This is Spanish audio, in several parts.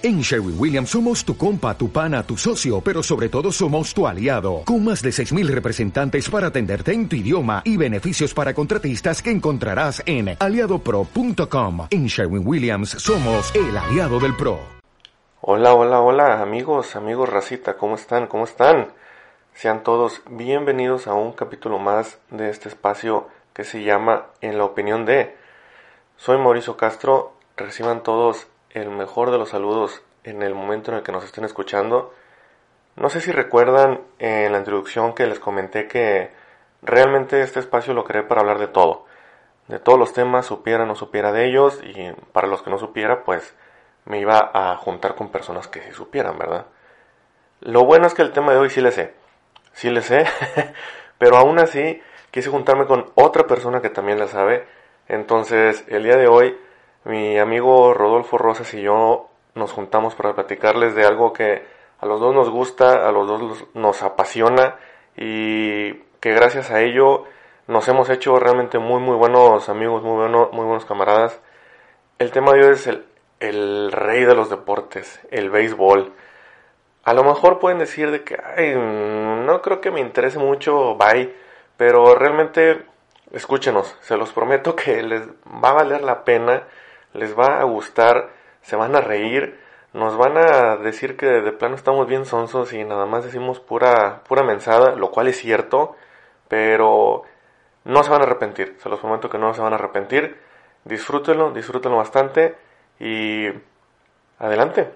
En Sherwin Williams somos tu compa, tu pana, tu socio, pero sobre todo somos tu aliado, con más de 6.000 representantes para atenderte en tu idioma y beneficios para contratistas que encontrarás en aliadopro.com. En Sherwin Williams somos el aliado del PRO. Hola, hola, hola, amigos, amigos racita, ¿cómo están? ¿Cómo están? Sean todos bienvenidos a un capítulo más de este espacio que se llama En la opinión de. Soy Mauricio Castro, reciban todos el mejor de los saludos en el momento en el que nos estén escuchando. No sé si recuerdan en la introducción que les comenté que realmente este espacio lo creé para hablar de todo. De todos los temas, supiera o no supiera de ellos, y para los que no supiera, pues me iba a juntar con personas que sí supieran, ¿verdad? Lo bueno es que el tema de hoy sí le sé. Sí le sé, pero aún así quise juntarme con otra persona que también la sabe. Entonces, el día de hoy mi amigo Rodolfo Rosas y yo nos juntamos para platicarles de algo que a los dos nos gusta, a los dos nos apasiona y que gracias a ello nos hemos hecho realmente muy muy buenos amigos, muy, bueno, muy buenos camaradas. El tema de hoy es el, el rey de los deportes, el béisbol. A lo mejor pueden decir de que Ay, no creo que me interese mucho, bye, pero realmente escúchenos, se los prometo que les va a valer la pena les va a gustar, se van a reír, nos van a decir que de plano estamos bien sonsos y nada más decimos pura, pura mensada, lo cual es cierto, pero no se van a arrepentir, se los prometo que no se van a arrepentir. Disfrútenlo, disfrútenlo bastante y adelante.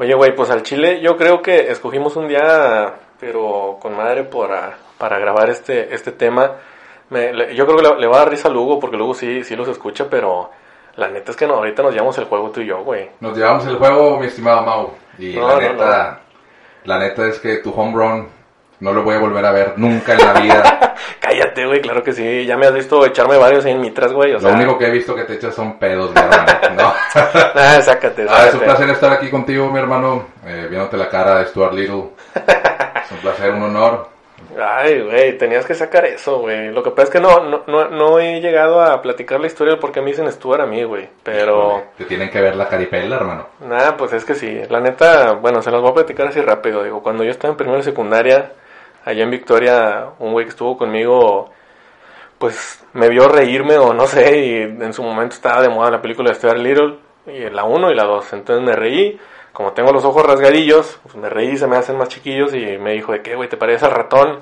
Oye, güey, pues al Chile yo creo que escogimos un día, pero con madre para, para grabar este, este tema. Me, yo creo que le, va a dar risa a Lugo, porque Lugo sí, sí los escucha, pero la neta es que no, ahorita nos llevamos el juego tú y yo, güey. Nos llevamos el juego, mi estimado Mau. Y la neta, la neta es que tu home run no lo voy a volver a ver nunca en la vida. Cállate, güey, claro que sí. Ya me has visto echarme varios en mitras, güey. lo único que he visto que te echas son pedos, mi hermano. ¿no? ah, sácate, Ah, es un placer estar aquí contigo, mi hermano. Eh, viéndote la cara de Stuart Little. es un placer, un honor. Ay, güey, tenías que sacar eso, güey. Lo que pasa es que no, no, no, no he llegado a platicar la historia de por qué me dicen Stuart a mí, güey. Pero... Te tienen que ver la caripela, hermano. Nah, pues es que sí. La neta, bueno, se las voy a platicar así rápido. Digo, cuando yo estaba en primera secundaria allá en Victoria, un güey que estuvo conmigo, pues me vio reírme o no sé, y en su momento estaba de moda la película de Stuart Little, y la 1 y la 2, entonces me reí, como tengo los ojos rasgadillos, pues me reí, se me hacen más chiquillos y me dijo de qué, güey, te parece al ratón.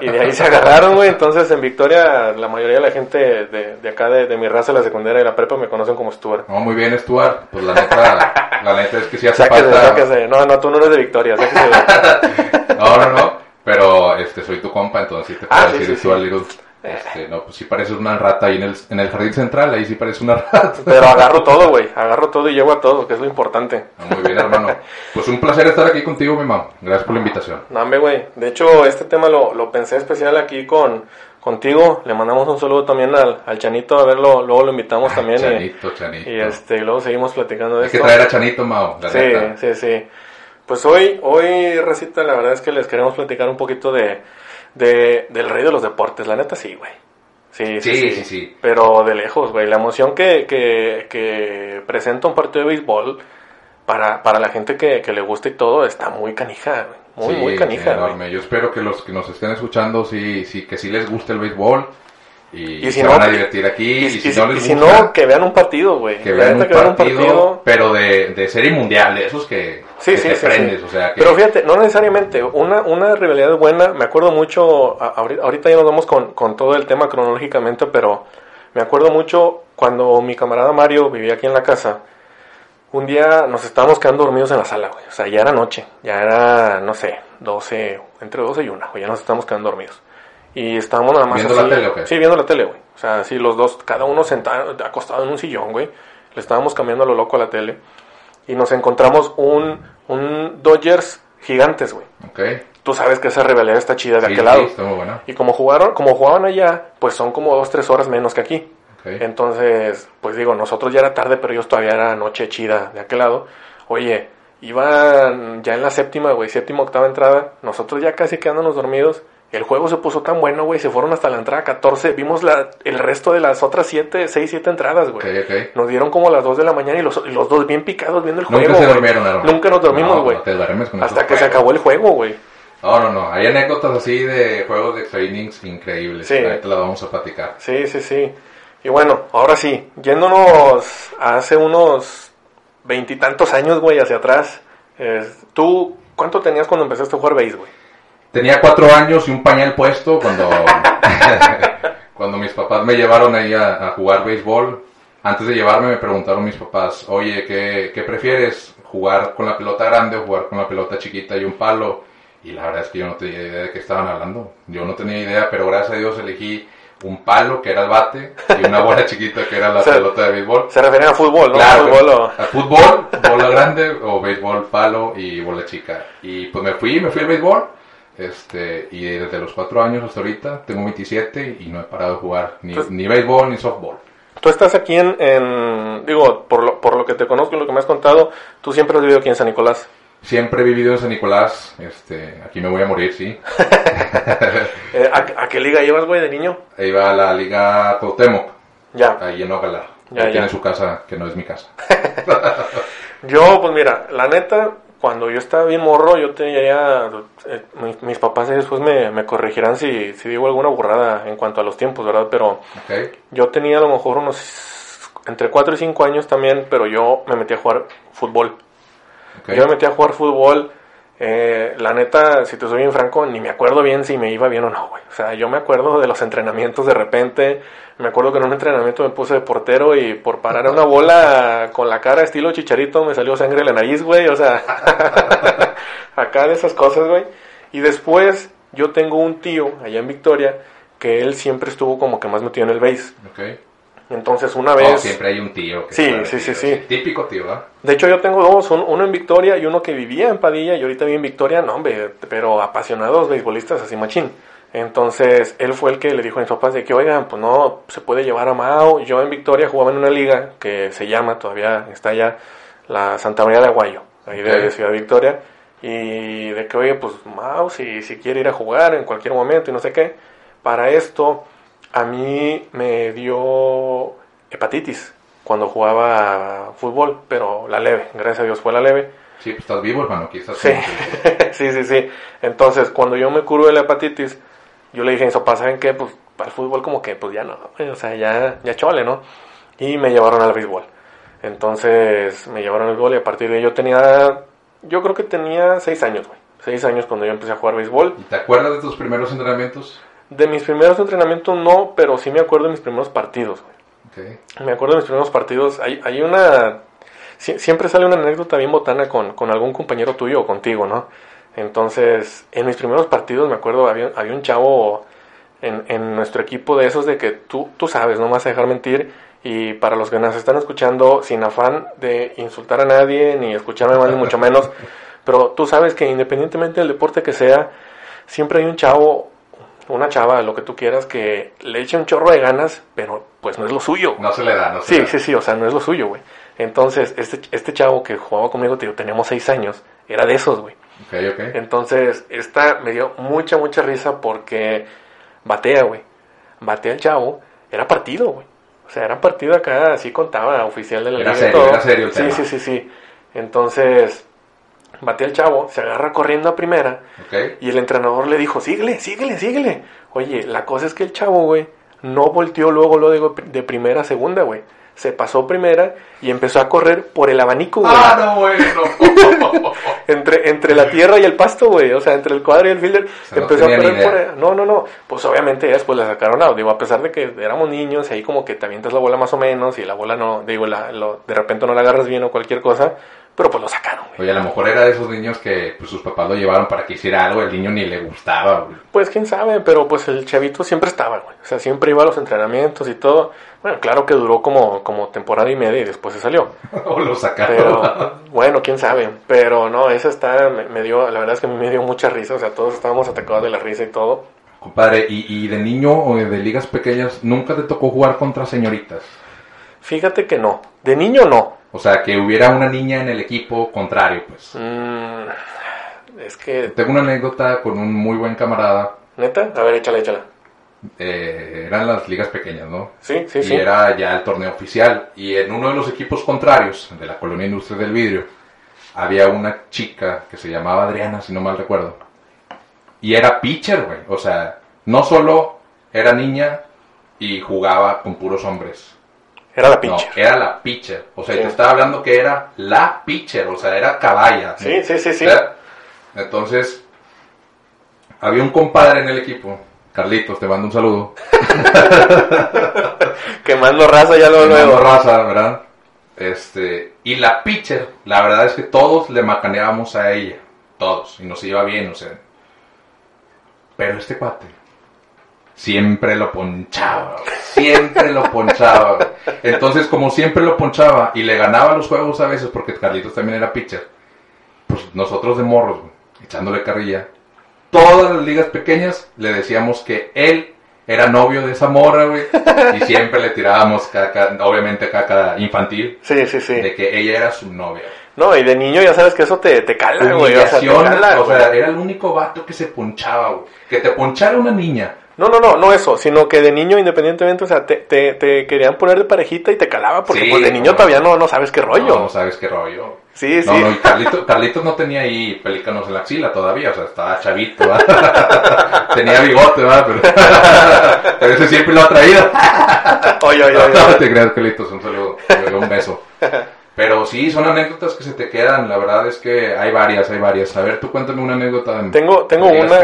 Y de ahí se agarraron, güey. Entonces en Victoria la mayoría de la gente de, de acá, de, de, mi raza, la secundaria y la prepa, me conocen como Stuart. No, muy bien, Stuart. Pues la neta, la neta es que sí hace falta... No, no, tú no eres de Victoria, no, no, no. Pero este, soy tu compa, entonces sí te puedo ah, decir sí, Little. Este, no, pues sí pareces una rata ahí en el, en el jardín central, ahí sí parece una rata. Pero agarro todo, güey, agarro todo y llevo a todo, que es lo importante. Ah, muy bien, hermano. Pues un placer estar aquí contigo, mi mamá. Gracias por la invitación. No, güey. De hecho, este tema lo, lo pensé especial aquí con, contigo. Le mandamos un saludo también al, al Chanito, a verlo, luego lo invitamos también. Chanito, y, Chanito. Y este, luego seguimos platicando de Hay que traer a Chanito, Mao. sí, sí, sí. Pues hoy, hoy, Recita, la verdad es que les queremos platicar un poquito de, de del rey de los deportes. La neta, sí, güey. Sí sí, sí sí, Pero de lejos, güey. La emoción que, que, que, presenta un partido de béisbol para, para la gente que, que le gusta y todo está muy canija, güey. Muy, muy canija. enorme. Yo espero que los que nos estén escuchando, sí, sí, que sí les guste el béisbol y, si se van a divertir aquí. Y, si, no, les gusta, que vean un partido, güey. Que vean un, partido, pero de, de serie mundial, de esos que, sí, sí, te sí, prendes. O sea, Pero fíjate, no necesariamente. Una, una rivalidad buena, me acuerdo mucho, ahorita ya nos vamos con, con todo el tema cronológicamente, pero me acuerdo mucho cuando mi camarada Mario vivía aquí en la casa. Un día nos estábamos quedando dormidos en la sala, güey. O sea, ya era noche. Ya era, no sé, 12, entre 12 y 1, güey. Ya nos estábamos quedando dormidos. Y estábamos nada más ¿Viendo la tele o qué? Sí, viendo la tele, güey. O sea, sí, los dos, cada uno sentado, acostado en un sillón, güey. Le estábamos cambiando a lo loco a la tele. Y nos encontramos un, un Dodgers gigantes, güey. Tú sabes que esa rivalidad está chida de aquel lado. Sí. Y como jugaron, como jugaban allá, pues son como dos, tres horas menos que aquí. Okay. Entonces, pues digo, nosotros ya era tarde, pero ellos todavía era noche chida de aquel lado. Oye, Iban ya en la séptima, güey, séptima, octava entrada. Nosotros ya casi quedándonos dormidos. El juego se puso tan bueno, güey. Se fueron hasta la entrada 14. Vimos la, el resto de las otras 7, 6, 7 entradas, güey. Ok, ok. Nos dieron como las 2 de la mañana y los, y los dos bien picados viendo el Nunca juego. se güey. durmieron, Aaron. Nunca nos dormimos, güey. no te Hasta que se acabó el juego, güey. No, no, no. Hay anécdotas así de juegos de extra innings increíbles. Sí. Ahorita las vamos a platicar. Sí, sí, sí. Y bueno, ahora sí, yéndonos a hace unos veintitantos años, güey, hacia atrás. eh, ¿Tú cuánto tenías cuando empezaste a jugar béis, güey? Tenía cuatro años y un pañal puesto cuando, cuando mis papás me llevaron ahí a, a jugar béisbol. Antes de llevarme me preguntaron mis papás, oye, ¿qué, ¿qué prefieres? ¿Jugar con la pelota grande o jugar con la pelota chiquita y un palo? Y la verdad es que yo no tenía idea de qué estaban hablando. Yo no tenía idea, pero gracias a Dios elegí un palo, que era el bate, y una bola chiquita, que era la O sea, pelota de béisbol. Se refería a fútbol, ¿no? Claro, fútbol o- a fútbol, bola grande o béisbol, palo y bola chica. Y pues me fui, me fui al béisbol. Este, y desde los cuatro años hasta ahorita tengo 27 y no he parado de jugar ni, ni béisbol ni softball. Tú estás aquí en, en- digo, por lo, por lo que te conozco y lo que me has contado, tú siempre has vivido aquí en San Nicolás. Siempre he vivido en San Nicolás, este, aquí me voy a morir, sí. Eh, ¿a, a qué liga ibas, güey, de niño? Iba a la Liga Cuauhtémoc, Ya. ahí en Ogalar. Ya, Ahí ya. tiene su casa, que no es mi casa. Yo, pues mira, la neta, cuando yo estaba bien morro, yo tenía, eh, mis, mis papás después me, me corregirán si, si digo alguna burrada en cuanto a los tiempos, ¿verdad? Pero yo tenía a lo mejor unos entre 4 y 5 años también, pero yo me metí a jugar fútbol. Yo me metí a jugar fútbol. Eh, la neta, si te soy bien franco, ni me acuerdo bien si me iba bien o no, güey. O sea, yo me acuerdo de los entrenamientos de repente. Me acuerdo que en un entrenamiento me puse de portero y por parar una bola con la cara estilo chicharito me salió sangre de la nariz, güey. O sea, acá de esas cosas, güey. Y después yo tengo un tío allá en Victoria que él siempre estuvo como que más metido en el base. Entonces una Oh, vez... siempre hay un tío. Que Sí, sí, sí, sí. Típico tío, ¿verdad? De hecho, yo tengo dos, un- uno en Victoria y uno que vivía en Padilla y ahorita vive en Victoria, no, hombre, pero apasionados beisbolistas así machín. Entonces, él fue el que le dijo a mis papás de que, oigan, pues no, se puede llevar a Mao. Yo en Victoria jugaba en una liga que se llama, todavía está allá, la Santa María de Aguayo, ahí de, Ok. de Ciudad Victoria. Y de que, oye, pues Mao, si, si quiere ir a jugar en cualquier momento y no sé qué. Para esto, a mí me dio hepatitis cuando jugaba fútbol, pero la leve, gracias a Dios fue la leve. Sí, pues estás vivo, hermano. Aquí estás. Sí, sí, sí, sí. Entonces, cuando yo me curé de la hepatitis, yo le dije a mis papás, ¿saben qué? Pues para el fútbol como que, pues ya no, o sea, ya, ya chole, ¿no? Y me llevaron al béisbol. Entonces, me llevaron al béisbol y a partir de ahí yo tenía, yo creo que tenía seis años, güey. Seis años cuando yo empecé a jugar béisbol. ¿Y te acuerdas de tus primeros entrenamientos? De mis primeros entrenamientos no, pero sí me acuerdo de mis primeros partidos. Me acuerdo de mis primeros partidos. Hay, hay una. sie- siempre sale una anécdota bien botana con, con algún compañero tuyo o contigo, ¿no? Entonces, en mis primeros partidos, me acuerdo, había, había un chavo en, en nuestro equipo de esos de que tú, tú sabes, no me vas a dejar mentir. Y para los que nos están escuchando, sin afán de insultar a nadie ni escucharme mal, ni mucho menos, pero tú sabes que independientemente del deporte que sea, siempre hay un chavo, una chava, lo que tú quieras, que le eche un chorro de ganas, pero pues no es lo suyo. No se le da, no se Sí, le da. sí, sí, o sea, no es lo suyo, güey. Entonces, este, este chavo que jugaba conmigo, digo, teníamos seis años, era de esos, güey. Ok, ok. Entonces, esta me dio mucha, mucha risa porque batea, güey. Batea el chavo, era partido, güey. O sea, era partido acá, así contaba, oficial de la Era liga y serio, todo. era serio el Sí, tema. sí, sí, sí. Entonces, batea el chavo, se agarra corriendo a primera y el entrenador le dijo, síguele, síguele, síguele. Oye, la cosa es que el chavo, güey, no volteó luego, lo digo, de primera a segunda, güey. Se pasó primera y empezó a correr por el abanico, güey. Ah, no, bueno. Entre, entre la tierra y el pasto, güey. O sea, entre el cuadro y el fielder. sea, no empezó a correr por. No, no, no. Pues obviamente después la sacaron out. Digo, a pesar de que éramos niños y ahí como que te avientas la bola más o menos y la bola no, digo, la, lo- de repente no la agarras bien o cualquier cosa. Pero pues lo sacaron, güey. Oye, a lo mejor era de esos niños que pues, sus papás lo llevaron para que hiciera algo, el niño ni le gustaba, güey. Pues quién sabe, pero pues el chavito siempre estaba, güey. O sea, siempre iba a los entrenamientos y todo. Bueno, claro que duró como, como temporada y media y después se salió. o lo sacaron. Pero, bueno, quién sabe. Pero no, esa está, me, me dio, la verdad es que me dio mucha risa. O sea, todos estábamos atacados de la risa y todo. Compadre, ¿y, y de niño o de ligas pequeñas nunca te tocó jugar contra señoritas? Fíjate que no. De niño no. O sea, que hubiera una niña en el equipo contrario, pues. Mm, es que... Tengo una anécdota con un muy buen camarada. ¿Neta? A ver, échala, échala. Eh, eran las ligas pequeñas, ¿no? Sí, sí, y sí. era ya el torneo oficial. Y en uno de los equipos contrarios, de la colonia Industria del Vidrio, había una chica que se llamaba Adriana, si no mal recuerdo. Y era pitcher, güey. O sea, no solo era niña y jugaba con puros hombres. Era la No, pinche. era la pitcher. O sea, Sí. te estaba hablando que era la pitcher. O sea, era caballa. ¿no? Sí, sí, sí, sí. Entonces, había un compadre en el equipo. Carlitos, te mando un saludo. Quemando raza ya Fernando luego. Raza, ¿verdad? Este, y la pitcher, la verdad es que todos le macaneábamos a ella, todos, y nos iba bien, o sea. Pero este cuate siempre lo ponchaba, siempre lo ponchaba. Entonces, como siempre lo ponchaba y le ganaba los juegos a veces, porque Carlitos también era pitcher, pues nosotros de morros, echándole carrilla, todas las ligas pequeñas le decíamos que él era novio de esa morra, güey. Y siempre le tirábamos caca, obviamente caca infantil, Sí, sí, sí. de que ella era su novia. No, y de niño ya sabes que eso te, te cala, güey. O sea, te cala, o sea, güey. era el único vato que se ponchaba, güey. Que te ponchara una niña. No, no, no, no eso, sino que de niño independientemente, o sea, te, te, te querían poner de parejita y te calaba porque Sí, pues de niño no. todavía no, no sabes qué rollo. No, no sabes qué rollo. Sí, sí. No, no, y Carlitos, Carlitos no tenía ahí pelícanos en la axila todavía, o sea, estaba chavito, ¿verdad? tenía bigote, ¿verdad? Pero, pero ese siempre lo ha traído. Oye, oye, oye. No te creas, Carlitos, un saludo, un beso. Pero sí, son anécdotas que se te quedan, la verdad es que hay varias, hay varias. A ver, tú cuéntame una anécdota. en- Tengo, tengo de una,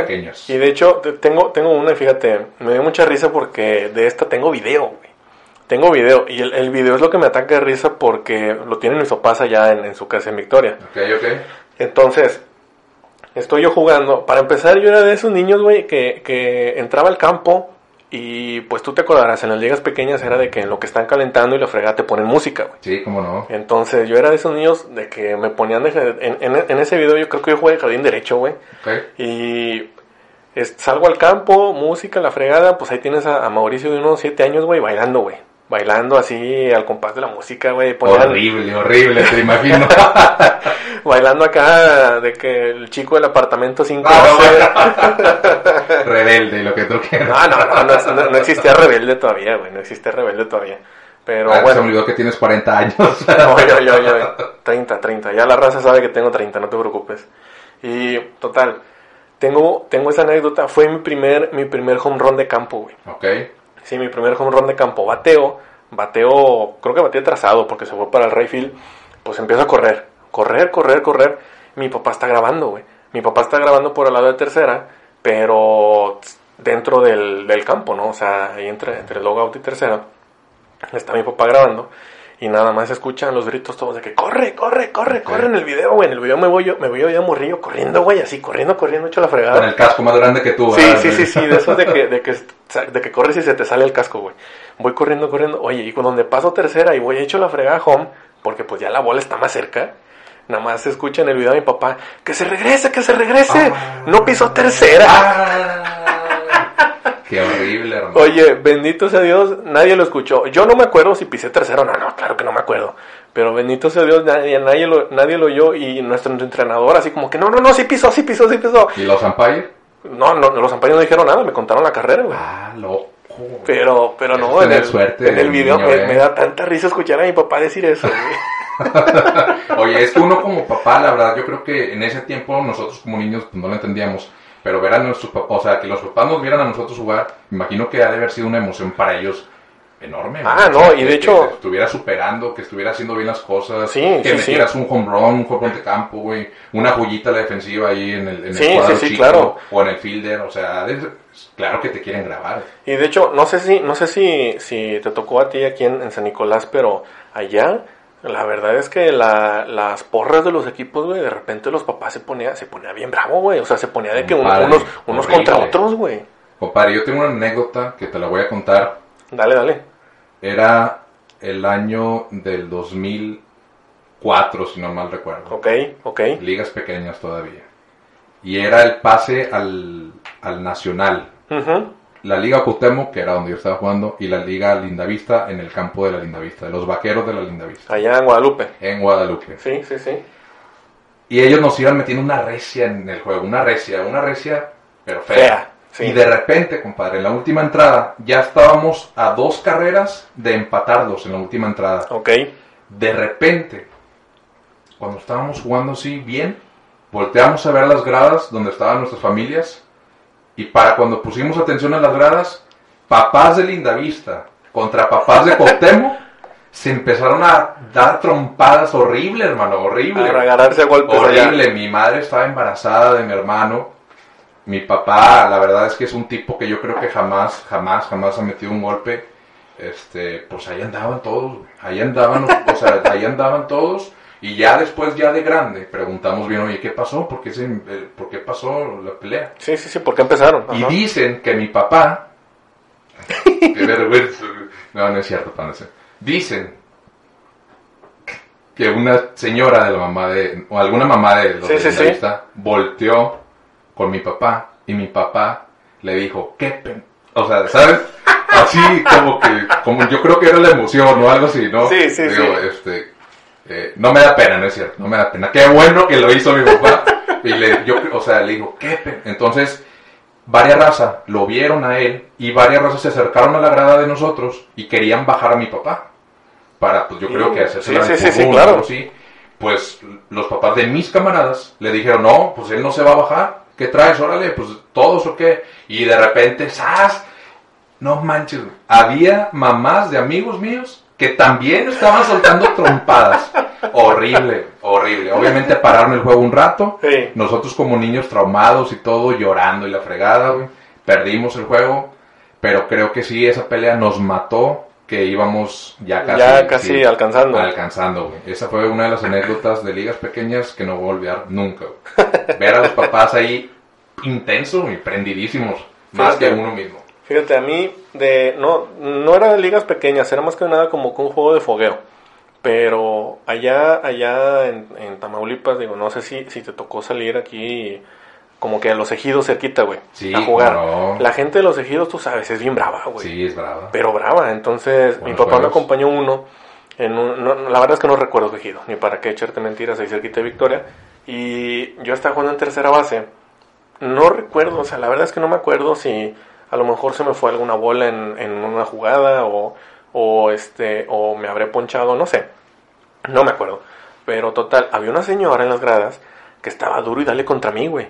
y de hecho, te- tengo, tengo una, y fíjate, me dio mucha risa porque de esta tengo video, güey. Tengo video, y el, el video es lo que me ataca de risa porque lo tienen mis papás allá en, en su casa en Victoria. Ok, ok. Entonces, estoy yo jugando. Para empezar, yo era de esos niños, güey, que, que entraba al campo y pues tú te acordarás, en las ligas pequeñas era de que en lo que están calentando y la fregada te ponen música, güey. Sí, cómo no. Entonces, yo era de esos niños de que me ponían de... En, en- en ese video yo creo que yo jugué de jardín derecho, güey. Y es- salgo al campo, música, la fregada, pues ahí tienes a, a Mauricio de unos 7 años, güey, bailando, güey. Bailando así al compás de la música, güey. Horrible, horrible, te imagino. Bailando acá de que el chico del apartamento 5 Rebelde, lo que tú quieras. No, no, no, no, no, no existía rebelde todavía, güey. No existía rebelde todavía. Pero Ah, Se me bueno. olvidó que tienes 40 años. Oye, oye, oye, oye. 30, 30. Ya la raza sabe que tengo 30, no te preocupes. Y total, tengo, tengo esa anécdota. Fue mi primer, mi primer home run de campo, güey. ok. Sí, mi primer home run de campo. Bateo, bateo, creo que bateo trazado porque se fue para el Rayfield. Pues empiezo a correr, correr, correr, correr. Mi papá está grabando, güey. Mi papá está grabando por el lado de tercera, pero dentro del, del campo, ¿no? O sea, ahí entre, entre logout y tercera. Está mi papá grabando. Y nada más se escuchan los gritos todos de que corre, corre, corre, corre en el video, güey. En el video me voy yo, me voy yo ya morrillo corriendo, güey, así corriendo, corriendo, hecho la fregada. Con el casco más grande que tú. Sí, ¿verdad? sí, sí, sí, de esos de que, de que, de que corres y se te sale el casco, güey. Voy corriendo, corriendo. Oye, y con donde paso tercera y voy hecho la fregada home, porque pues ya la bola está más cerca. Nada más se escucha en el video de mi papá, que se regrese, que se regrese. Ah. no pisó tercera. Ah, qué horrible, hermano. Oye, bendito sea Dios, nadie lo escuchó. Yo no me acuerdo si pisé tercero no, no, claro que no me acuerdo. Pero bendito sea Dios, nadie, nadie, lo, nadie lo oyó y nuestro entrenador así como que no, no, no, sí pisó, sí pisó, sí pisó. ¿Y los umpires? No, no, los ampaños no dijeron nada, me contaron la carrera, güey. Ah, loco. Pero, pero no, en el, suerte, en el video niño, me, eh. me da tanta risa escuchar a mi papá decir eso. Oye, es que uno como papá, la verdad, yo creo que en ese tiempo nosotros como niños pues, no lo entendíamos. Pero ver a nuestros papás, o sea, que los papás nos vieran a nosotros jugar, me imagino que ha de haber sido una emoción para ellos enorme. Ah, no, y de que- hecho- Que te estuviera superando, que estuviera haciendo bien las cosas. Sí, que sí, metieras un home run, un home run de campo, güey. Una joyita a la defensiva ahí en el, en el cuadro sí, sí, chico, claro. O en el fielder, o sea, de- claro que te quieren grabar. Y de hecho, no sé si, no sé si, si te tocó a ti aquí en, en San Nicolás, pero allá, la verdad es que la- las porras de los equipos, güey, de repente los papás se ponía, se ponía bien bravo, güey. O sea, se ponía de que Compadre, unos, unos horrible. contra otros, güey. Compadre, yo tengo una anécdota que te la voy a contar. Dale, dale. Era el año del 2004, si no mal recuerdo. Ok, ok. Ligas pequeñas todavía. Y era el pase al, al nacional. Ujú. La Liga Cuauhtémoc, que era donde yo estaba jugando, y la Liga Lindavista en el campo de la Lindavista, de los vaqueros de la Lindavista, Allá en Guadalupe. en Guadalupe. Sí, sí, sí. Y ellos nos iban metiendo una recia en el juego, una recia, una recia, pero fea. Fea, sí. Y de repente, compadre, en la última entrada ya estábamos a dos carreras de empatarlos en la última entrada. Ok. De repente, cuando estábamos jugando así bien, volteamos a ver las gradas donde estaban nuestras familias y para cuando pusimos atención a las gradas, papás de Lindavista contra papás de Cuauhtémoc se empezaron a dar trompadas horrible, hermano, horrible. A agarrarse a golpes Horrible, allá. mi madre estaba embarazada de mi hermano. Mi papá, la verdad es que es un tipo que yo creo que jamás, jamás, jamás ha metido un golpe. Este, pues ahí andaban todos, ahí andaban, o sea, ahí andaban todos. Y ya después, ya de grande, preguntamos bien, oye, ¿qué pasó? ¿Por qué, se, eh, ¿por qué pasó la pelea? Sí, sí, sí, ¿por qué empezaron? Y Ajá. dicen que mi papá. Qué vergüenza. No, no es cierto, panece. Dicen que una señora de la mamá de. o alguna mamá de los Sí, de sí, la sí. volteó con mi papá y mi papá le dijo, ¿qué pen-?" O sea, ¿sabes? Así como que. como yo creo que era la emoción o algo así, ¿no? Sí, sí, Digo, sí. este. Eh, no me da pena, no es cierto, no me da pena. Qué bueno que lo hizo mi papá. Y le, yo, o sea, le dijo, ¿qué pena? Entonces, varias razas lo vieron a él y varias razas se acercaron a la grada de nosotros y querían bajar a mi papá. Para, pues yo creo que hacerse Sí, la sí, sí, sí, claro. así. Pues los papás de mis camaradas le dijeron, no, pues él no se va a bajar. ¿Qué traes? Órale, pues todos o qué. Y de repente, ¡zas! No manches, había mamás de amigos míos que también estaban soltando trompadas. Horrible, horrible. Obviamente pararon el juego un rato. Sí. Nosotros como niños traumados y todo, llorando y la fregada, güey. Perdimos el juego. Pero creo que sí, esa pelea nos mató, que íbamos ya casi... Ya casi sí, alcanzando. Alcanzando, güey. Esa fue una de las anécdotas de ligas pequeñas que no voy a olvidar nunca, güey. Ver a los papás ahí intensos y prendidísimos. Más que uno mismo. Fíjate, a mí de no no era de ligas pequeñas, era más que nada como que un juego de fogueo. Pero allá allá en, en Tamaulipas, digo, no sé si, si te tocó salir aquí como que a los ejidos cerquita, güey, Sí, a jugar. La gente de los ejidos, tú sabes, es bien brava, güey. Sí, es brava. Pero brava, entonces mi papá me acompañó uno, en un- no- la verdad es que no recuerdo ejido, ni para qué echarte mentiras ahí cerquita de Victoria, y yo estaba jugando en tercera base, no recuerdo, o sea, la verdad es que no me acuerdo si a lo mejor se me fue alguna bola en, en una jugada o, o, este, o me habré ponchado, no sé, no me acuerdo, pero total, había una señora en las gradas que estaba duro y dale contra mí, güey,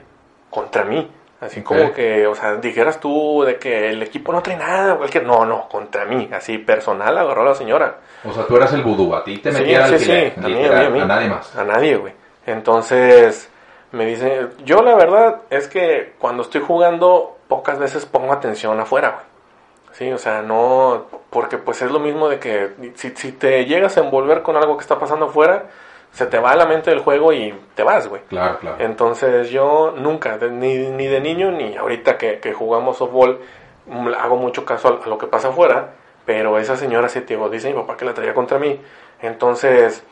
contra mí. Así como que, o sea, dijeras tú de que el equipo no trae nada, cualquier... No, no, contra mí, así personal agarró a la señora. O sea, tú eras el vudú, a ti te Sí, metía sí, sí, a mí, a literal, mí, a mí. a nadie más. A nadie, güey. Entonces, me dice, yo la verdad es que cuando estoy jugando, pocas veces pongo atención afuera, güey. Sí, o sea, no, porque pues es lo mismo de que si, si te llegas a envolver con algo que está pasando afuera, se te va a la mente del juego y te vas, güey. Claro, claro. Entonces yo nunca, ni, ni de niño ni ahorita que, que jugamos softball, mm, hago mucho caso a, a lo que pasa afuera, pero esa señora sí, te digo, dice mi papá que la traía contra mí. Entonces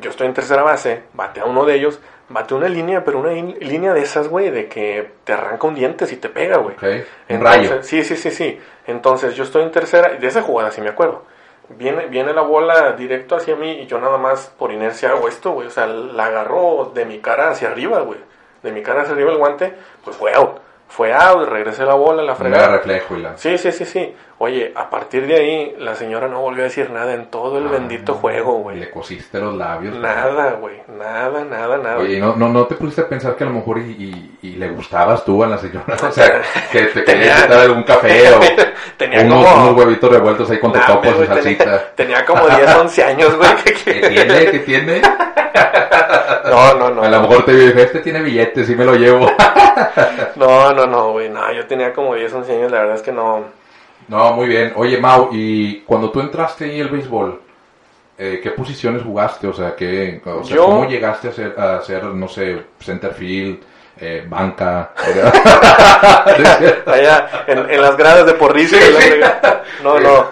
yo estoy en tercera base, bate a uno de ellos, bate una línea, pero una línea de esas, güey, de que te arranca un diente si te pega, güey. Ok, un rayo. Sí, sí, sí, sí. Entonces yo estoy en tercera, de esa jugada sí me acuerdo. Viene, viene la bola directo hacia mí y yo nada más por inercia hago esto, güey. O sea, la agarró de mi cara hacia arriba, güey. De mi cara hacia arriba el guante, pues fue out. Fue out, regresé la bola, la fregada. reflejo y la... Sí, sí, sí, sí. Oye, a partir de ahí, la señora no volvió a decir nada en todo el bendito juego, güey. Ah, Le cosiste los labios. Nada, güey. Nada, nada, nada. Oye, ¿no, no, ¿no te pusiste a pensar que a lo mejor y, y- y le gustabas tú a la señora? O sea, que te quería quitar algún café o Tenía unos, como- unos huevitos revueltos ahí con Nah, totopos y salsita. tenía, tenía como 10, 11 años, güey. ¿Qué tiene? ¿Qué tiene? No, no, no. A lo mejor te dije, este tiene billetes y me lo llevo. No, no, no, güey. No, yo tenía como 10, 11 años. La verdad es que no. No, muy bien. Oye, Mau, y cuando tú entraste ahí al béisbol, eh, ¿qué posiciones jugaste? O sea, ¿qué, o sea Yo- ¿cómo llegaste a ser, a ser, no sé, center field, eh, banca? Allá en, en las gradas de la fregada. No, no.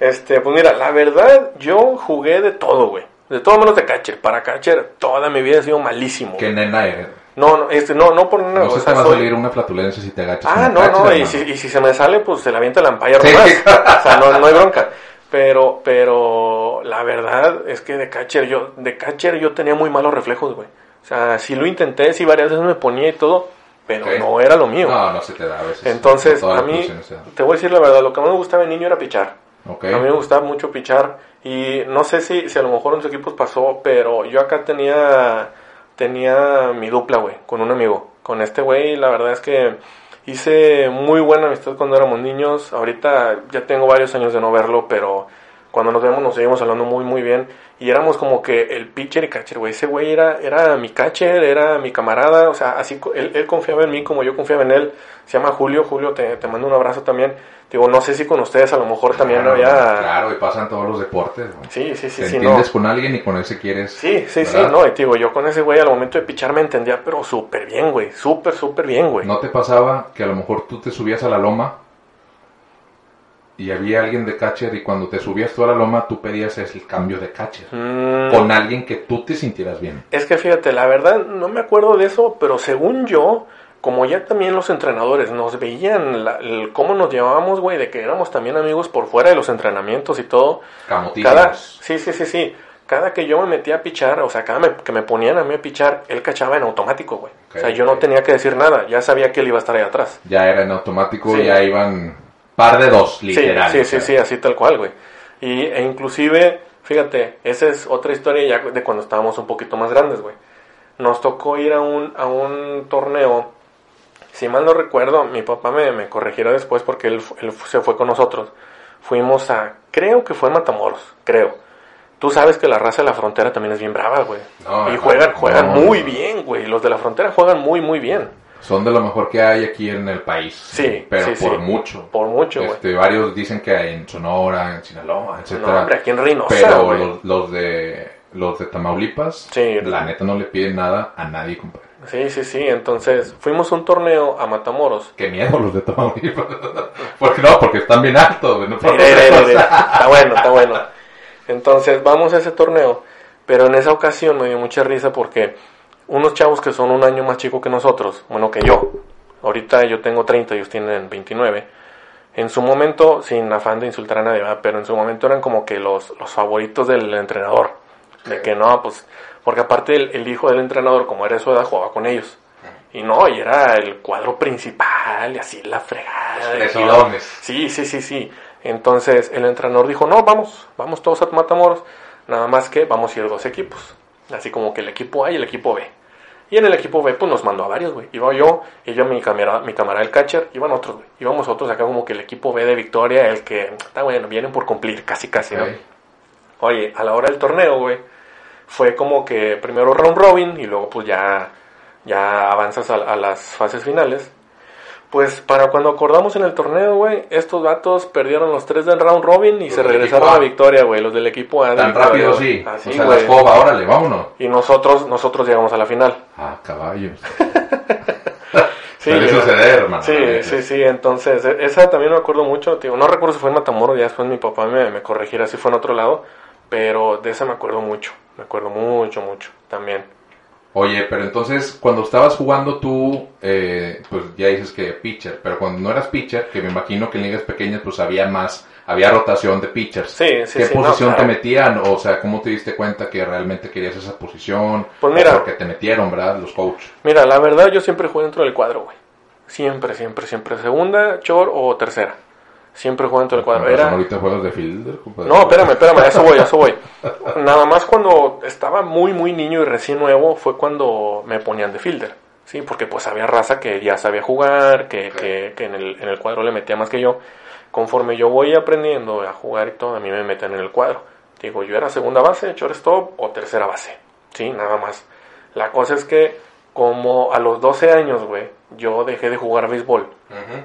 Este, pues mira, la verdad, yo jugué de todo, güey. De todo menos de catcher. Para catcher, toda mi vida he sido malísimo. ¿Qué nena eres? No, no, este, no, no por una No se te va a salir una flatulencia si te agachas. Ah, no, el no, y si, y si se me sale, pues se la avienta la Empire Sí. nomás. O sea, no, no hay bronca. Pero, pero la verdad es que de catcher yo, de catcher yo tenía muy malos reflejos, güey. O sea, sí lo intenté, sí varias veces me ponía y todo, pero no era lo mío. No, no se te da a veces. Entonces, a mí, te voy a decir la verdad, lo que más me gustaba de niño era pichar. A mí me gustaba mucho pichar y no sé si, si a lo mejor en sus equipos pasó, pero yo acá tenía tenía mi dupla, güey, con un amigo. Con este güey, la verdad es que hice muy buena amistad cuando éramos niños. Ahorita ya tengo varios años de no verlo, pero cuando nos vemos nos seguimos hablando muy, muy bien. Y éramos como que el pitcher y catcher, güey. Ese güey era, era mi catcher, era mi camarada. O sea, así él, él confiaba en mí como yo confiaba en él. Se llama Julio. Julio, te, te mando un abrazo también. Digo, no sé si con ustedes a lo mejor también Claro, había... Claro, y pasan todos los deportes, güey. Sí, sí, sí, Te sí, no. entiendes con alguien y con ese quieres. Sí, sí, sí, no, y digo, yo con ese güey al momento de pichar me entendía, pero súper bien, güey, súper, súper bien, güey. ¿No te pasaba que a lo mejor tú te subías a la loma y había alguien de catcher y cuando te subías tú a la loma tú pedías el cambio de catcher Mm, con alguien que tú te sintieras bien? Es que fíjate, la verdad no me acuerdo de eso, pero según yo, como ya también los entrenadores nos veían la- el- cómo nos llevábamos, güey, de que éramos también amigos por fuera de los entrenamientos y todo. Cada, sí, sí, sí, sí. Cada que yo me metía a pichar, o sea, cada me- que me ponían a mí a pichar, él cachaba en automático, güey. O sea, yo no tenía que decir nada, ya sabía que él iba a estar ahí atrás. Ya era en automático, Sí. ya iban par de dos, literal. Sí, sí, sí, así tal cual, güey. Y, e inclusive, fíjate, esa es otra historia ya de cuando estábamos un poquito más grandes, güey. Nos tocó ir a un, a un torneo. Si mal no recuerdo, mi papá me, me corregirá después porque él, él se fue con nosotros. Fuimos a, creo que fue Matamoros, creo. Tú sabes que la raza de la frontera también es bien brava, güey. No, y juegan, juegan no, muy no. bien, güey. Los de la frontera juegan muy, muy bien. Son de lo mejor que hay aquí en el país. Sí, Pero sí, por sí. mucho. Por mucho. Este, varios dicen que en Sonora, en Sinaloa, etcétera. No, hombre, aquí en Reynosa, Pero los, los de los de Tamaulipas, Sí. la neta no le piden nada a nadie, compadre. Sí, sí, sí. Entonces, fuimos a un torneo a Matamoros. Qué miedo los de Tamaulipas. porque no, porque están bien altos, no. Está bueno, está bueno. Entonces, vamos a ese torneo. Pero en esa ocasión me dio mucha risa porque unos chavos que son un año más chicos que nosotros, bueno, que yo, ahorita yo tengo 30, ellos tienen 29. En su momento, sin afán de insultar a nadie, ¿verdad? pero en su momento eran como que los, los favoritos del entrenador. De que no, pues, porque aparte el, el hijo del entrenador, como era de su edad, jugaba con ellos. Y no, y era el cuadro principal, y así la fregada. Los y. Sí, sí, sí, sí. Entonces el entrenador dijo, no, vamos, vamos todos a Matamoros, nada más que vamos a ir dos equipos. Así como que el equipo A y el equipo B. Y en el equipo B, pues nos mandó a varios, güey. Iba yo, yo, mi camarada, mi camarada el catcher, iban otros, güey. Íbamos otros acá como que el equipo B de Victoria, el que, está bueno, vienen por cumplir, casi, casi, ¿no? Oye, a la hora del torneo, güey, fue como que primero round robin y luego pues ya, ya avanzas a, a las fases finales. Pues para cuando acordamos en el torneo, güey, estos vatos perdieron los tres del round robin y Los se regresaron A. a victoria, güey, los del equipo A. Tan rápido, sí. Así, o sea, la güey. escoba, órale, vámonos. Y nosotros, nosotros llegamos a la final. Ah, caballos. Sí, suceder, hermano. Sí, la sí, sí, entonces, e- esa también me acuerdo mucho, tío, no recuerdo si fue en Matamoros, ya después mi papá me, me corregirá si fue en otro lado, pero de esa me acuerdo mucho, me acuerdo mucho, mucho, también. Oye, pero entonces, cuando estabas jugando tú, eh, pues ya dices que pitcher, pero cuando no eras pitcher, que me imagino que en ligas pequeñas pues había más, había rotación de pitchers. Sí, sí, ¿Qué sí, no, posición claro. te metían? O sea, ¿cómo te diste cuenta que realmente querías esa posición? Pues mira. porque te metieron, ¿verdad? Los coaches. Mira, la verdad yo siempre jugué dentro del cuadro, güey. Siempre, siempre, siempre. Segunda, short o tercera. Siempre jugué dentro del cuadro. Era... ahorita juegas de fielder, compadre. No, espérame, espérame, a eso voy, a eso voy. Nada más cuando estaba muy, muy niño y recién nuevo fue cuando me ponían de fielder. Sí, porque pues había raza que ya sabía jugar, que, que, que en, el, en el cuadro le metía más que yo. Conforme yo voy aprendiendo a jugar y todo, a mí me meten en el cuadro. Digo, yo era segunda base, shortstop o tercera base. Sí, nada más. La cosa es que como a los 12 años, güey, yo dejé de jugar béisbol. Ujú.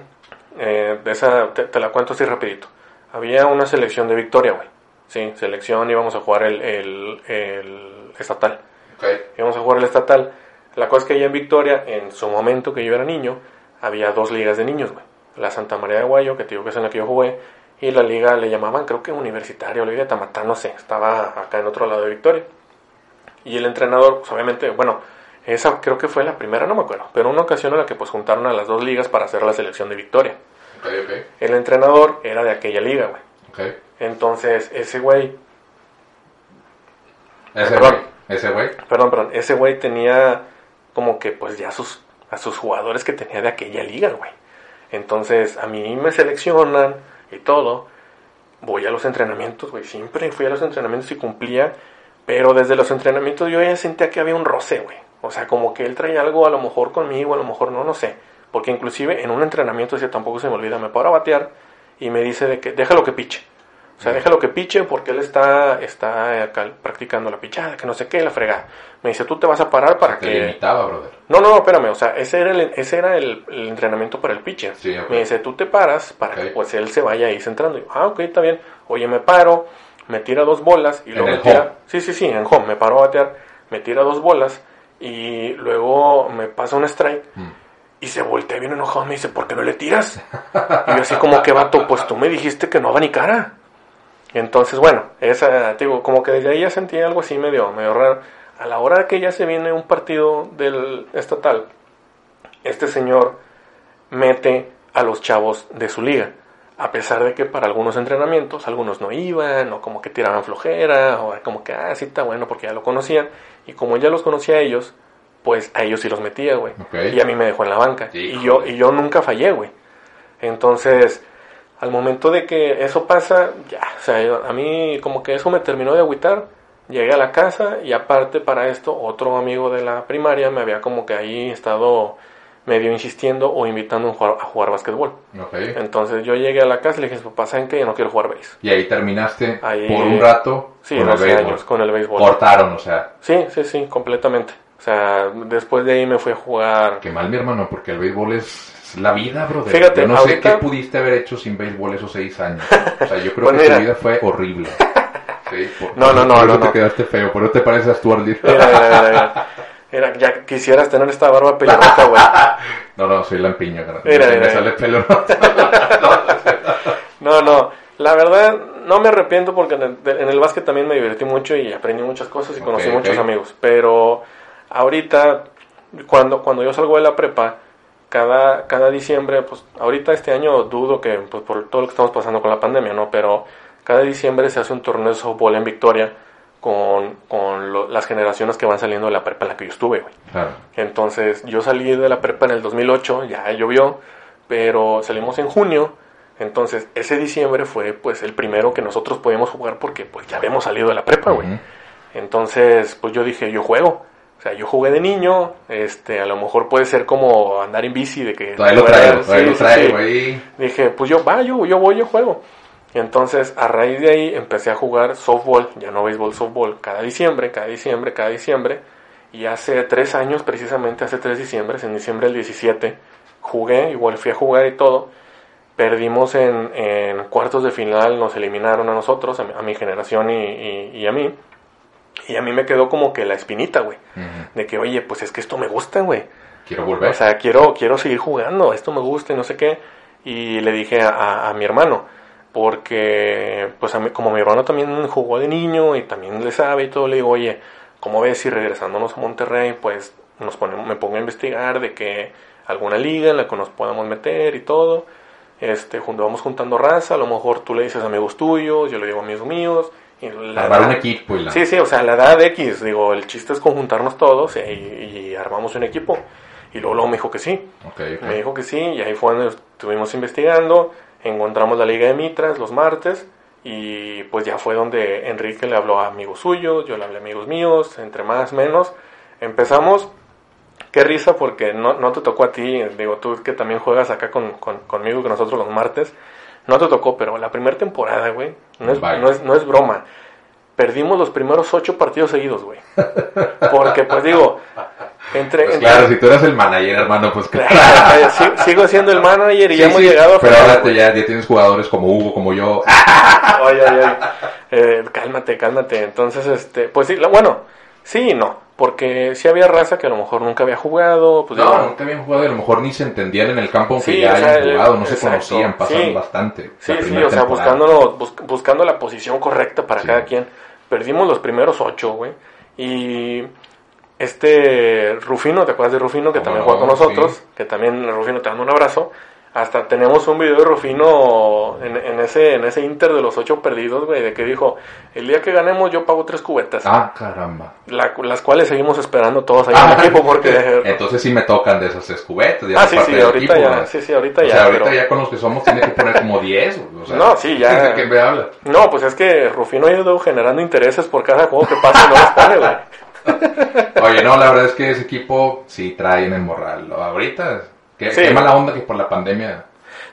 Eh, de esa, te, te la cuento así rapidito. Había una selección de Victoria, güey. Sí, selección, íbamos a jugar el, el, el estatal. Ok. Íbamos a jugar el estatal. La cosa es que allá en Victoria, en su momento que yo era niño, había dos ligas de niños, güey. La Santa María de Guayo, que te digo que es en la que yo jugué, y la liga le llamaban, creo que universitaria, o la liga de Tamatá, no sé, estaba acá en otro lado de Victoria. Y el entrenador, pues obviamente, bueno, Esa creo que fue la primera, no me acuerdo, pero una ocasión en la que pues juntaron a las dos ligas para hacer la selección de Victoria. El entrenador era de aquella liga, güey. Entonces, ese güey, Ese Perdón. güey. Ese güey. perdón, perdón, ese güey tenía como que pues ya sus, a sus jugadores que tenía de aquella liga, güey. Entonces, a mí me seleccionan y todo. Voy a los entrenamientos, güey. Siempre fui a los entrenamientos y cumplía. Pero desde los entrenamientos yo ya sentía que había un roce, güey. O sea, como que él traía algo a lo mejor conmigo, a lo mejor no, no sé. Porque inclusive en un entrenamiento, si tampoco se me olvida, me paro a batear y me dice de que déjalo que piche. O sea, déjalo que piche porque él está, está acá practicando la pichada, que no sé qué, la fregada. Me dice, tú te vas a parar para Te que... limitaba, brother. No, no, no, espérame, o sea, ese era el, ese era el, el entrenamiento para el pitcher. Sí. Me dice, tú te paras para que pues él se vaya ahí centrando. Y yo, ah, ok, está bien. Oye, me paro, me tira dos bolas y luego me tira... home. Sí, sí, sí, en home, me paro a batear, me tira dos bolas y luego me pasa un strike Mm. y se voltea bien enojado y me dice, ¿por qué no le tiras? Y yo así como que vato, pues tú me dijiste que no haga ni cara. Entonces, bueno, esa, te digo, como que desde ahí ya sentí algo así medio, medio raro. A la hora que ya se viene un partido del estatal, este señor mete a los chavos de su liga. A pesar de que para algunos entrenamientos, algunos no iban, o como que tiraban flojera, o como que, ah, sí está bueno, porque ya lo conocían. Y como ya los conocía a ellos, pues a ellos sí los metía, güey. Y a mí me dejó en la banca. Híjole. Y yo, y yo nunca fallé, güey. Entonces, al momento de que eso pasa, ya, o sea, yo- a mí como que eso me terminó de agüitar. Llegué a la casa y aparte para esto, otro amigo de la primaria me había como que ahí estado medio insistiendo o invitando a jugar, a jugar básquetbol. Ok. Entonces yo llegué a la casa y le dije, papá, ¿saben qué? Yo no quiero jugar béis. Y ahí terminaste Ahí- por un rato Sí, con el 12 béisbol. años con el béisbol. Cortaron, o sea. Sí, sí, sí, completamente. O sea, después de ahí me fui a jugar Qué mal, mi hermano, porque el béisbol es, la vida, brother. Fíjate, yo no sé ahorita- qué pudiste haber hecho sin béisbol esos seis años. O sea, yo creo Pues que mira. tu vida fue horrible. Sí, por, No, no, no, por no, eso te no. quedaste feo, por eso te pareces a Stuart Little. Mira, mira, Mira, ya quisieras tener esta barba pelirroja, güey. No, no, soy lampiño, cara. Mira, me mira, sale pelo. ¿no? No. La verdad, no me arrepiento porque en el, en el básquet también me divertí mucho y aprendí muchas cosas y conocí muchos amigos. Pero ahorita, cuando, cuando yo salgo de la prepa, cada, cada diciembre, pues ahorita este año dudo que, pues por todo lo que estamos pasando con la pandemia, ¿no? Pero cada diciembre se hace un torneo de softball en Victoria con, con lo- las generaciones que van saliendo de la prepa en la que yo estuve, güey. Claro. Entonces, yo salí de la prepa en el 2008, ya llovió, pero salimos en junio. Entonces, ese diciembre fue pues el primero que nosotros podíamos jugar porque pues ya habíamos salido de la prepa, güey. Entonces, pues yo dije, yo juego. O sea, yo jugué de niño, este, a lo mejor puede ser como andar en bici de que Todavía lo Sí, traigo, lo traigo sí. Dije, pues yo, va, yo, yo voy, yo juego. Entonces, a raíz de ahí empecé a jugar softball, ya no béisbol, softball, cada diciembre, cada diciembre, cada diciembre. Y hace tres años, precisamente hace tres diciembres, en diciembre del 17, jugué, igual fui a jugar y todo. Perdimos en, en cuartos de final, nos eliminaron a nosotros, a mi, a mi generación y, y- y a mí. Y a mí me quedó como que la espinita, güey. De que, oye, pues es que esto me gusta, güey. Quiero volver. O sea, quiero, quiero seguir jugando, esto me gusta y no sé qué. Y le dije a mi hermano, porque pues a mí- como mi hermano también jugó de niño y también le sabe y todo, le digo, oye, ¿cómo ves si regresándonos a Monterrey, pues nos ponemos, me pongo a investigar de que alguna liga en la que nos podamos meter y todo? Este, junto, vamos juntando raza, a lo mejor tú le dices amigos tuyos, yo le digo amigos míos. Y la Armar un equipo y la... Sí, sí, o sea, la edad X, digo, el chiste es conjuntarnos todos y, y armamos un equipo. Y luego, luego me dijo que sí. Me dijo que sí, y ahí fue donde estuvimos investigando, encontramos la Liga de Mitras los martes, y pues ya fue donde Enrique le habló a amigos suyos, yo le hablé a amigos míos, entre más, menos. Empezamos, qué risa porque no, no te tocó a ti, digo, tú que también juegas acá con, con- conmigo, que nosotros los martes, no te tocó, pero la primera temporada, güey, no es, no, es, no es broma. Perdimos los primeros ocho partidos seguidos, güey. Porque, pues digo, entre... Pues entre- claro, si tú eres el manager, hermano, pues que... Sigo siendo el manager y ya Sí, hemos llegado a Pero final, ahora te- ya, ya tienes jugadores como Hugo, como yo. Oye, oye, oye. Eh, cálmate, cálmate. Entonces, este, pues sí, la- bueno, sí y no. Porque sí había raza que a lo mejor nunca había jugado. Pues No, nunca habían jugado y a lo mejor ni se entendían en el campo aunque Sí, ya o sea, hayan jugado, no se conocían, pasaron sí. bastante. Sí, sí, o sea, buscándolo, bus- buscando la posición correcta para cada quien. Perdimos los primeros ocho, güey. Y este Rufino, ¿te acuerdas de Rufino que ¿Cómo también juega con nosotros? Sí. Que también Rufino te manda un abrazo. Hasta tenemos un video de Rufino en, en ese en ese Inter de los ocho perdidos, güey, de que dijo, el día que ganemos yo pago tres cubetas. Ah, caramba. La- las cuales seguimos esperando todos ahí en el equipo porque... Entonces sí me tocan de esas escubetas. ya Ah, sí, sí, ahorita equipo, ya, ¿no? sí, sí, ahorita o ya, sea, ahorita pero- ya con los que somos tiene que poner como 10. O sea, No, sí, ya. ¿De qué me habla? No, pues es que Rufino ha ido generando intereses por cada juego que pasa y no los pone, güey. Oye, no, la verdad es que ese equipo sí trae en el morral. Ahorita, qué, Sí. qué mala onda que por la pandemia.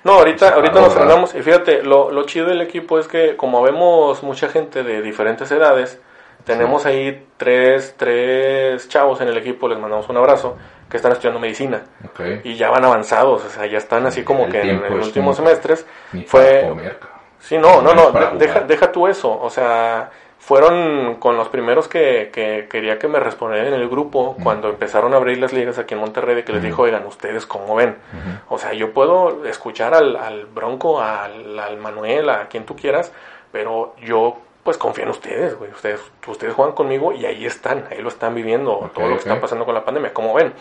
No, ahorita, ahorita nos frenamos. Y fíjate, lo, lo chido del equipo es que como vemos mucha gente de diferentes edades, tenemos ahí tres, tres chavos en el equipo, les mandamos un abrazo, que están estudiando medicina. Ok. Y ya van avanzados, o sea, ya están así como El que en los últimos semestres. Ni para Fue, comer. Sí, no, no, No deja, deja tú eso, o sea, fueron con los primeros que, que quería que me respondieran en el grupo cuando empezaron a abrir las ligas aquí en Monterrey, de que les dijo, oigan, ¿ustedes cómo ven? O sea, yo puedo escuchar al, al Bronco, al, al Manuel, a quien tú quieras, pero yo pues confío en ustedes, güey, ustedes, ustedes juegan conmigo y ahí están, ahí lo están viviendo, todo lo que está pasando con la pandemia, ¿cómo ven?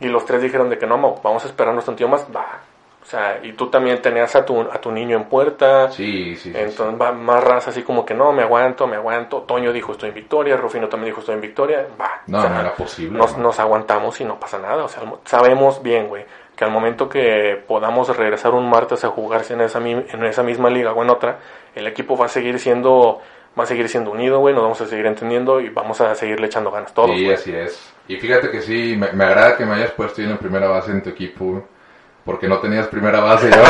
Y los tres dijeron de que no, vamos a esperarnos un tiempo más, va. O sea, y tú también tenías a tu, a tu niño en puerta. Sí, sí, sí. Entonces va más raza así como que no, me aguanto, me aguanto. Toño dijo estoy en Victoria, Rufino también dijo estoy en Victoria. Va. No, o sea, no era posible, Nos, ¿no? nos aguantamos y no pasa nada. O sea, sabemos bien, güey, que al momento que podamos regresar un martes a jugarse en esa, en esa misma liga o en otra, el equipo va a seguir siendo va a seguir siendo unido, güey, nos vamos a seguir entendiendo y vamos a seguirle echando ganas todos. Sí, así es. Y fíjate que sí, me, me agrada que me hayas puesto en primera base en tu equipo, porque no tenías primera base.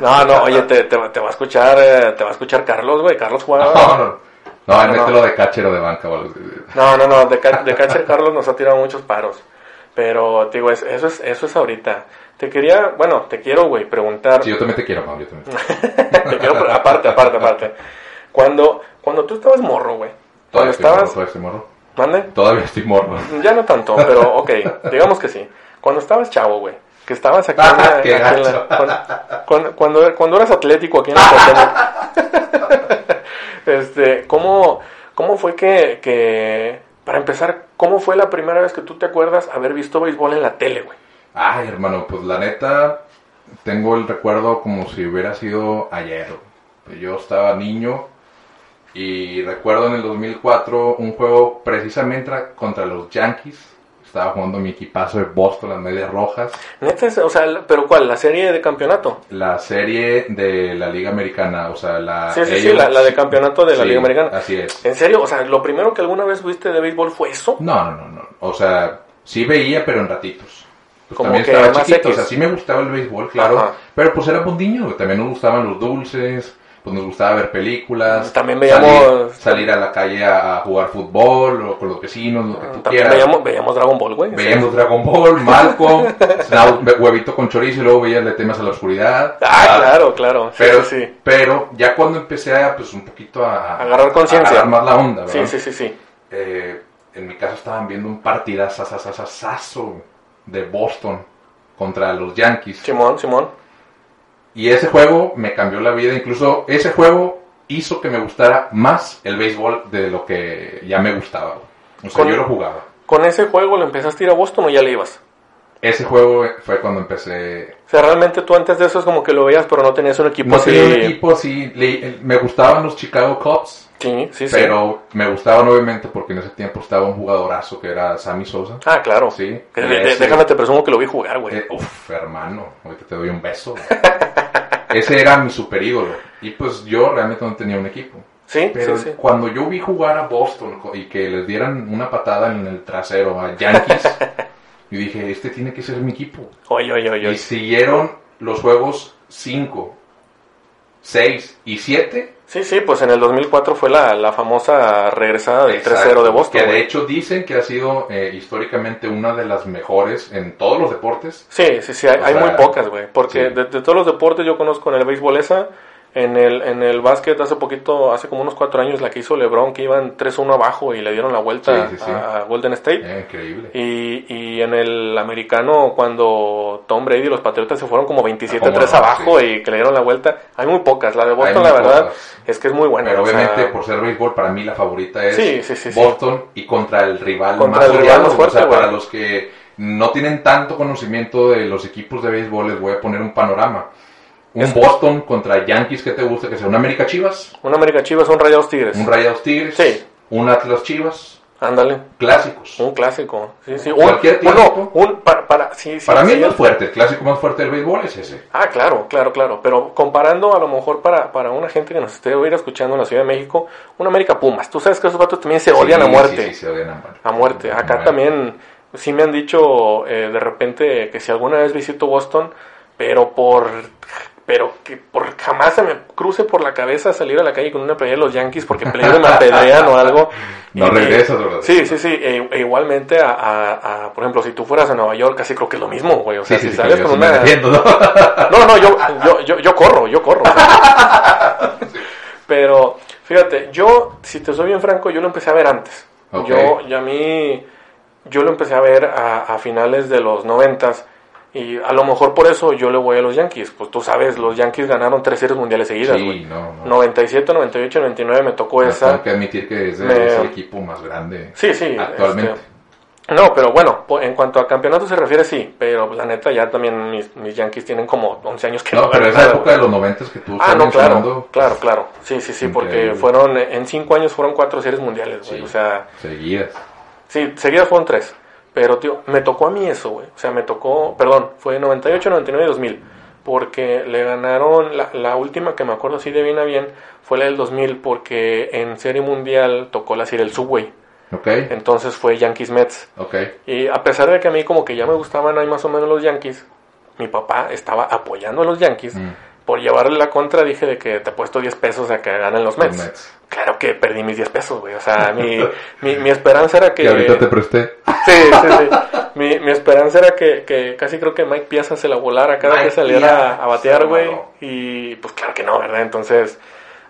No, no, oye, te, te, va- te va a escuchar, eh, te va a escuchar Carlos, güey. Carlos jugaba. no, no, no, No, no. mételo de catcher o de banca. No, no, no, de, de catcher Carlos nos ha tirado muchos paros. Pero, te digo, es- eso es, eso es ahorita. Te quería, bueno, te quiero, güey, preguntar. Sí, yo también te quiero, Pablo, yo también. te- quiero, aparte, aparte, aparte. Cuando, cuando tú estabas morro, güey. Cuando Todavía estoy morro, estabas, todavía estoy morro. mande, Todavía estoy morro. ya no tanto, pero ok, digamos que sí. Cuando estabas chavo, güey, que estabas aquí, en la- Qué aquí en la- cuando, cuando, cuando, cuando eras atlético aquí en la este, ¿cómo, cómo fue que, que, para empezar, cómo fue la primera vez que tú te acuerdas haber visto béisbol en la tele, güey? Ay, hermano, pues la neta, tengo el recuerdo como si hubiera sido ayer. Yo estaba niño y recuerdo en el 2004 un juego precisamente contra los Yankees. Estaba jugando mi equipazo de Boston, las medias rojas. Neta, es- o sea, la- pero ¿cuál? ¿La serie de campeonato? La serie de la Liga Americana, o sea, la... Sí, sí, sí, la, la de campeonato de la Sí, Liga Americana. Así es. ¿En serio? O sea, ¿lo primero que alguna vez viste de béisbol fue eso? No, no, no, no. O sea, sí veía, pero en ratitos. Pues Como también que estaba chiquito, X. o sea, sí me gustaba el béisbol, claro. Ajá. Pero pues era un niño, güey. también nos gustaban los dulces, pues nos gustaba ver películas. También veíamos- Salir, salir a la calle a, a jugar fútbol o con los vecinos, lo que tú También quieras. veíamos, veíamos Dragon Ball, güey. Veíamos Dragon Ball, Malcolm, huevito con chorizo y luego veías Le temas a la oscuridad. Ah, claro, claro. Sí, Pero, sí, sí. pero ya cuando empecé a, pues un poquito a... Agarrar conciencia. agarrar más la onda, ¿verdad? Sí, sí, sí, sí. eh, en mi casa estaban viendo un partidazazazazazo de Boston contra los Yankees. Simón, Simón. Y ese juego me cambió la vida. Incluso ese juego hizo que me gustara más el béisbol de lo que ya me gustaba. O sea, Con- yo lo jugaba. ¿Con ese juego lo empezaste a ir a Boston o ya le ibas? Ese juego fue cuando empecé. O sea, realmente tú antes de eso es como que lo veías, pero no tenías un equipo No así. tenía un equipo así. le- me gustaban los Chicago Cubs. Sí, sí, sí. Pero me gustaban obviamente porque en ese tiempo estaba un jugadorazo que era Sammy Sosa. Ah, claro. Sí. De- Ese- déjame te presumo que lo vi jugar, güey. Eh, uf, hermano, ahorita te doy un beso. Ese era mi super ídolo. Y pues yo realmente no tenía un equipo. sí, Pero sí, sí. cuando yo vi jugar a Boston y que les dieran una patada en el trasero a Yankees, yo dije, este tiene que ser mi equipo. Oye, oye, oye. Y siguieron los juegos 5, 6 y 7. Sí, sí, pues en el 2004 fue la, la famosa regresada del 3-0 de Boston. Que de hecho dicen que ha sido eh, históricamente una de las mejores en todos los deportes. Sí, sí, sí, hay, hay sea, muy pocas, güey. Porque sí. de, de todos los deportes yo conozco en el béisbol esa, En el, en el básquet hace poquito, hace como unos cuatro años, la que hizo LeBron, que iban 3-1 abajo y le dieron la vuelta Sí, sí, sí. a Golden State. Eh, increíble. Y, y en el americano, cuando Tom Brady y los Patriotas se fueron como 27-3 ¿Cómo no? abajo y que le dieron la vuelta, hay muy pocas. La de Boston, la verdad, pocas. es que es muy buena. Pero sea, obviamente por ser béisbol para mí la favorita es. Boston y contra el rival Contra más el rival más fuerte, o sea, para los que no tienen tanto conocimiento de los equipos de béisbol les voy a poner un panorama. Un Es- Boston contra Yankees que te gusta que sea un América Chivas, Un América Chivas, un Rayados Tigres. un Rayados Tigres, Sí. un Atlas Chivas, Ándale. clásicos. Un clásico. Sí, sí. Un, Cualquier clásico. un, para, para, sí, sí, Para mí el más fuerte, el clásico más fuerte del béisbol es ese. Ah, claro, claro, claro. Pero comparando a lo mejor para, para una gente que nos esté oír escuchando en la Ciudad de México, un América Pumas. Tú sabes que esos vatos también se odian a muerte. Sí, se odian a muerte. A muerte. Acá muerte. también sí me han dicho eh, de repente que si alguna vez visito Boston, pero por pero que por jamás se me cruce por la cabeza salir a la calle con una playera de los Yankees porque peligro me apedrean o algo. No Y- regresas, ¿verdad? Sí, sí, sí. E, e igualmente a, a- a, por ejemplo, si tú fueras a Nueva York, casi creo que es lo mismo, güey. O sea, Sí, si sí, sales con una... defiendo, ¿no? No, no, yo, yo, yo, yo corro, yo corro. o sea. Pero, fíjate, yo, si te soy bien franco, yo lo empecé a ver antes. Ok. Yo, y a mí, yo lo empecé a ver a, a finales de los noventas. Y a lo mejor por eso yo le voy a los Yankees. Pues tú sabes, los Yankees ganaron tres series mundiales seguidas, Sí, no, no. 97, 98, 99 me tocó Pero esa. Tengo que admitir que es, Me- es el equipo más grande Sí, sí. actualmente. este, no, pero bueno, en cuanto a campeonato se refiere, sí. Pero la neta, ya también mis, mis Yankees tienen como 11 años que no, no, pero esa nada, época de los noventas que tú Ah, estás no, claro, claro, claro. Sí, sí, sí, porque Increíble. fueron, en cinco años fueron cuatro series mundiales, güey. Sí. O sea, seguidas. sí, seguidas fueron tres. Pero, tío, me tocó a mí eso, güey. O sea, me tocó, perdón, fue 98, 99 y 2000. Porque le ganaron, la, la última que me acuerdo así de bien a bien, fue la del 2000, porque en serie mundial tocó la serie el Subway. Ok, Entonces fue Yankees Mets. ok. Y a pesar de que a mí como que ya me gustaban ahí más o menos los Yankees, mi papá estaba apoyando a los Yankees. Mm. Por llevarle la contra dije de que te he puesto 10 pesos a que ganen los Los Mets. Claro que perdí mis 10 pesos, güey. O sea, mi, mi, mi esperanza era que... Que ahorita te presté. Sí, sí, sí. Mi, mi esperanza era que, que casi creo que Mike Piazza se la volara cada Mike que saliera Piazza, a batear, güey. Y pues claro que no, ¿verdad? Entonces,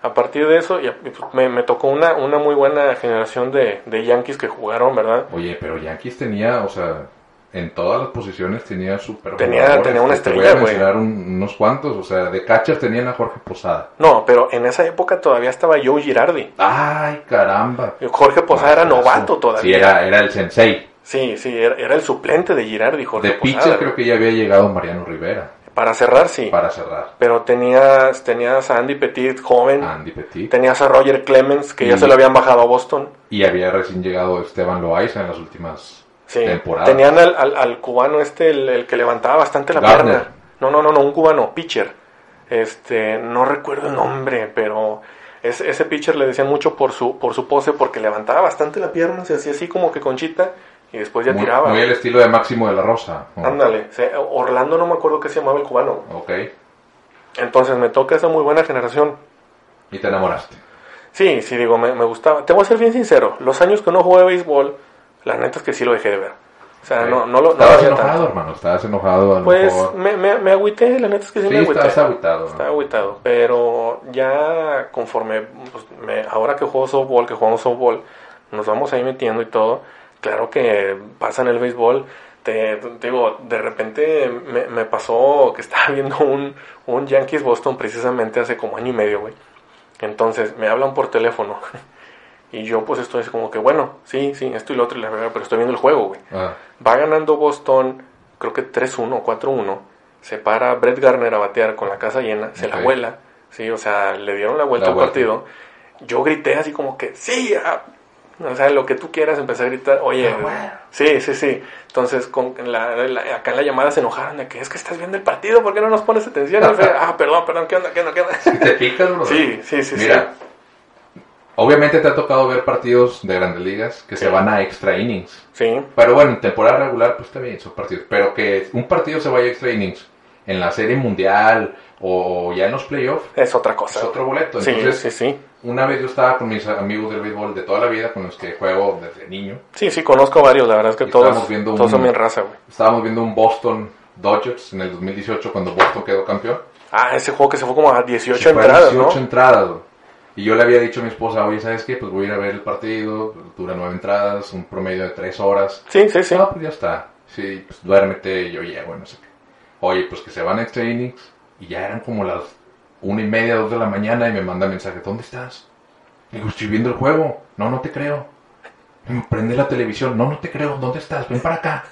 a partir de eso, ya, pues, me, me tocó una, una muy buena generación de, de Yankees que jugaron, ¿verdad? Oye, pero Yankees tenía, o sea, en todas las posiciones tenía super Tenía- tenía una estrella, güey. un- unos cuantos, o sea, de catchers tenían a Jorge Posada. No, pero en esa época todavía estaba Joe Girardi. Ay, caramba. Jorge Posada era novato todavía. Sí, era, era el sensei. Sí, sí, era, era el suplente de Girardi, Jorge De Posada. pitcher creo que ya había llegado Mariano Rivera Para cerrar, sí. para cerrar. Pero tenías, tenías a Andy Petit, joven. Andy Petit. Tenías a Roger Clemens, que ya se lo habían bajado a Boston. Y había recién llegado Esteban Loaiza en las últimas Sí. temporadas. Tenían al, al- al cubano este, el, el que levantaba bastante la pierna. No, no, no, no, un cubano, pitcher. Este, no recuerdo el nombre, pero es- ese pitcher le decían mucho por su, por su pose, porque levantaba bastante la pierna, se hacía así como que conchita, y después ya muy, tiraba. muy el estilo de Máximo de la Rosa. Ándale, Orlando no me acuerdo qué se llamaba el cubano. Ok. Entonces me toca esa muy buena generación. Y te enamoraste. Sí, sí, digo, me, me gustaba. Te voy a ser bien sincero, los años que no jugué béisbol, la neta es que sí lo dejé de ver. O sea, no, no lo no lo Estabas enojado, tanto. hermano. Estabas enojado a lo Pues mejor. me, me, me agüité, la neta es que sí, Sí, me agüité. estabas agüitado, ¿no? Estaba agüitado, pero ya conforme, pues, me- ahora que juego softball, que jugamos softball, nos vamos ahí metiendo y todo, claro que pasa en el béisbol, te, te digo, de repente me, me pasó que estaba viendo un, un Yankees Boston precisamente hace como año y medio, güey. Entonces me hablan por teléfono y yo pues estoy así como que, bueno, sí, sí, esto y lo otro, y la verdad, pero estoy viendo el juego, güey. Ah, Va ganando Boston, creo que 3-1 o 4-1. Se para Brett Garner a batear con la casa llena, se la vuela. Sí, o sea, le dieron la vuelta La al vuelta. partido. Yo grité así como que, sí, ah". o sea, lo que tú quieras, empecé a gritar, oye, sí, sí, sí. Entonces, con la, la- acá en la llamada se enojaron de que es que estás viendo el partido, ¿por qué no nos pones atención? Y fue, ah, perdón, perdón, ¿qué onda, qué onda, qué onda? ¿sí ¿Te picas, bro? Sí, sí, sí, Mira, obviamente te ha tocado ver partidos de grandes ligas que se Sí. van a extra innings. sí. Sí, Pero bueno, en temporada regular, pues bien, son partidos. Pero que un partido se vaya a extra innings en la serie mundial o ya en los playoffs es otra cosa. es otro boleto. Sí, Entonces, sí, sí. una vez yo estaba con mis amigos del béisbol de toda la vida, con los que juego desde niño. Sí, sí, conozco varios, la verdad es que Y todos, viendo todos son un- bien raza, güey. Estábamos viendo un Boston Dodgers en el 2018 cuando Boston quedó campeón. Ah, ese juego que se fue como a 18 Se entradas, 18 ¿no? entradas, güey. Y yo le había dicho a mi esposa, oye, ¿sabes qué? Pues voy a ir a ver el partido, dura nueve entradas, un promedio de tres horas. Sí, sí, sí. No, pues ya está. Sí, pues duérmete. Y yo, bueno, no sé qué. Oye, pues que se van a extra innings. Y ya eran como las una y media, dos de la mañana. Y me manda mensaje, ¿dónde estás? Le digo, estoy viendo el juego. No, no te creo. Me prende la televisión. No, no te creo. ¿Dónde estás? Ven para acá.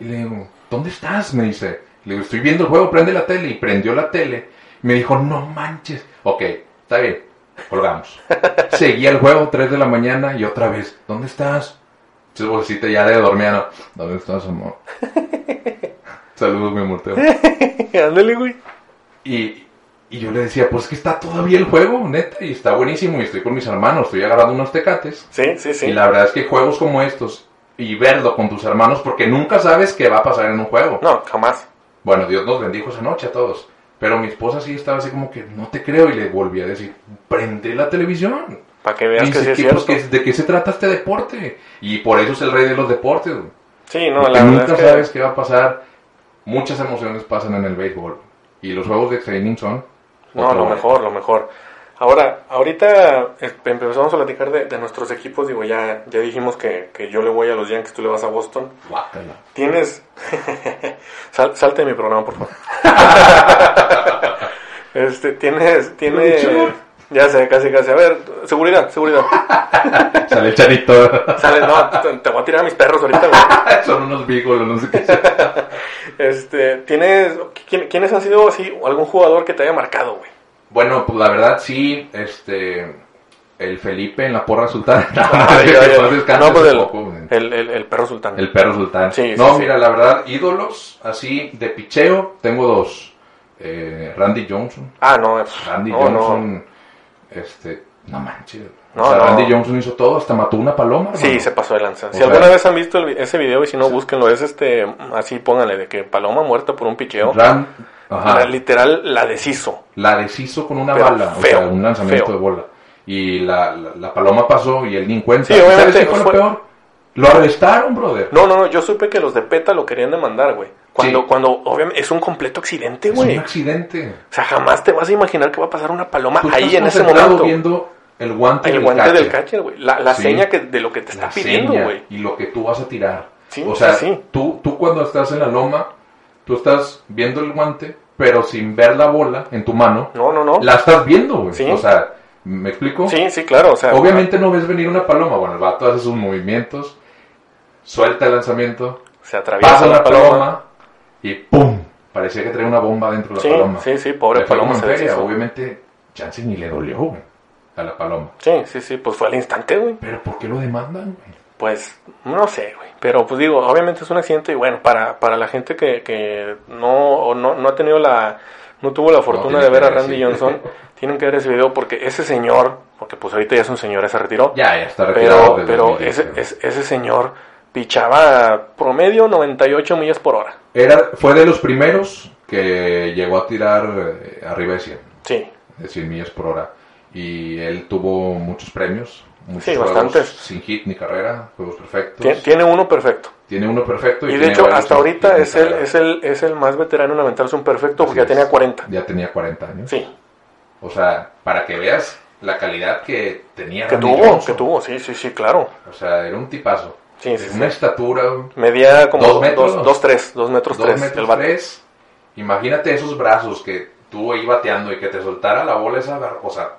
Y le digo, ¿dónde estás? Me dice. Le digo, estoy viendo el juego, prende la tele. Y prendió la tele. Me dijo, no manches. Ok, está bien. Colgamos. Seguía el juego, 3 de la mañana. Y otra vez, ¿dónde estás? Entonces, bolsita ya de dormir, ¿Dónde estás, amor? Saludos, mi amor. Ándale, güey. Y, y yo le decía, pues que está todavía el juego, neta, y está buenísimo. Y estoy con mis hermanos, estoy agarrando unos tecates. Sí, sí, sí. Y la verdad es que juegos como estos, y verlo con tus hermanos, porque nunca sabes qué va a pasar en un juego. No, jamás. Bueno, Dios nos bendijo esa noche a todos. Pero mi esposa sí estaba así como que, no te creo, y le volví a decir, prende la televisión. Para que veas que sí es "¿Qué, cierto. pues, ¿De qué se trata este deporte? Y por eso es el rey de los deportes. güey. Sí, no, Porque la nunca verdad es que... sabes qué va a pasar. Muchas emociones pasan en el béisbol. Y los juegos de extra innings son. No, lo mejor, lo mejor. Ahora, ahorita eh, empezamos a platicar de, de nuestros equipos. Digo, ya, ya dijimos que, que yo le voy a los Yankees, tú le vas a Boston. Guácala. Tienes. Sal- salte de mi programa, por favor. este, tienes. tienes ya sé, casi, casi. A ver, seguridad, seguridad. Sale el chanito. Sale, no, te, te voy a tirar a mis perros ahorita, güey. son unos beagles, no sé qué. Este, tienes. ¿quién- ¿Quiénes han sido así? Algún jugador que te haya marcado, güey? Bueno, pues la verdad sí, este. El Felipe en la porra sultana. No, No, pues el, poco, el, el, el perro sultán. El perro sultán. Sí, no, sí. mira, la verdad, ídolos así de picheo, tengo dos. Eh, Randy Johnson. Ah, no, es- Randy no, no. Johnson, este, no manches. No, o sea, no. Randy Johnson hizo todo, hasta mató una paloma. Sí, se pasó de lanza. Si sea- alguna vez han visto ese video y si no, búsquenlo. Es este, así pónganle, de que Paloma muerta por un picheo. Ran- ajá, literal la deshizo. la deshizo con una Pero bala, o feo, sea, un lanzamiento feo. de bola. Y la, la, la paloma pasó y él ni en cuenta. Sí, ¿Y obviamente, ¿Sabes qué fue fue- lo peor? Lo arrestaron, brother. No, no, no, yo supe que los de PETA lo querían demandar, güey. Cuando, Sí. cuando, obviamente, es un completo accidente, es güey. un accidente. O sea, jamás te vas a imaginar que va a pasar una paloma Tú ahí en ese momento. viendo el guante, El del guante catcher. del catcher, güey. La, la Sí. seña que, de lo que te está la pidiendo, güey. y lo que tú vas a tirar. Sí, o sea, sí. Tú, tú cuando estás en la loma, tú estás viendo el guante, pero sin ver la bola en tu mano, No, no, no. la estás viendo, güey. Sí. O sea, ¿me explico? Sí, sí, claro. O sea, Obviamente no ves venir una paloma. Bueno, el vato hace sus movimientos, suelta el lanzamiento, se atraviesa pasa la paloma. paloma, y ¡pum! Parecía que traía una bomba dentro de Sí, la paloma. sí, sí, pobre Le paloma se feria. Obviamente, chance ni le dolió, güey, a la paloma. Sí, sí, sí, pues fue al instante, güey. Pero ¿por qué lo demandan, güey? Pues no sé, güey. Pero pues digo, obviamente es un accidente y bueno, para, para la gente que, que no, o no, no ha tenido la, no tuvo la fortuna de ver a ver, Randy sí. Johnson, tienen que ver ese video porque ese señor, porque pues ahorita ya es un señor, ya se retiró, Ya, ya está retirado. pero, pero 2010, ese, güey. ese, ese señor pichaba promedio 98 millas por hora. Era, fue de los primeros que llegó a tirar eh, arriba de 100, Sí, de 100 millas por hora. Y él tuvo muchos premios, muchos Sí, juegos bastantes. sin hit ni carrera, juegos perfectos. Tien- tiene uno perfecto. Tiene uno perfecto. Y de tiene hecho, hasta ahorita es el, es, el, es el más veterano en aventarse un perfecto porque ya Así es. tenía 40. Ya tenía 40 años. Sí, O sea, para que veas la calidad que tenía que Randy tuvo, Johnson. que tuvo, sí, sí, sí, claro. O sea, era un tipazo. Sí, sí, De sí. Una estatura, Medía como ¿Dos dos, metros? dos, dos, tres, dos metros dos tres, metros el tres. Imagínate esos brazos que tú ahí bateando y que te soltara la bola esa, o sea,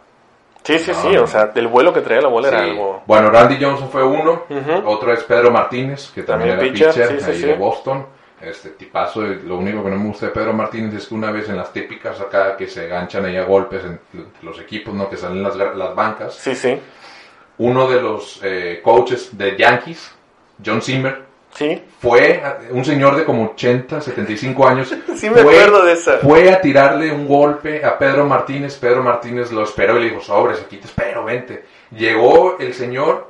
Sí, sí, sí, no. o sea, del vuelo que traía la bola era algo... Bueno, Randy Johnson fue uno, otro es Pedro Martínez, que también, También era pitcher, pitcher, sí, sí, ahí sí. de Boston. Este tipazo, lo único que no me gusta de Pedro Martínez es que una vez en las típicas acá que se ganchan ahí a golpes en los equipos, ¿no? Que salen las, las bancas. Sí, sí, Uno de los eh, coaches de Yankees, John Zimmer, sí. fue un señor de como 80, 75 años. Sí me fue- acuerdo de esa. Fue a tirarle un golpe a Pedro Martínez. Pedro Martínez lo esperó y le dijo, sobres, aquí te espero, vente. Llegó el señor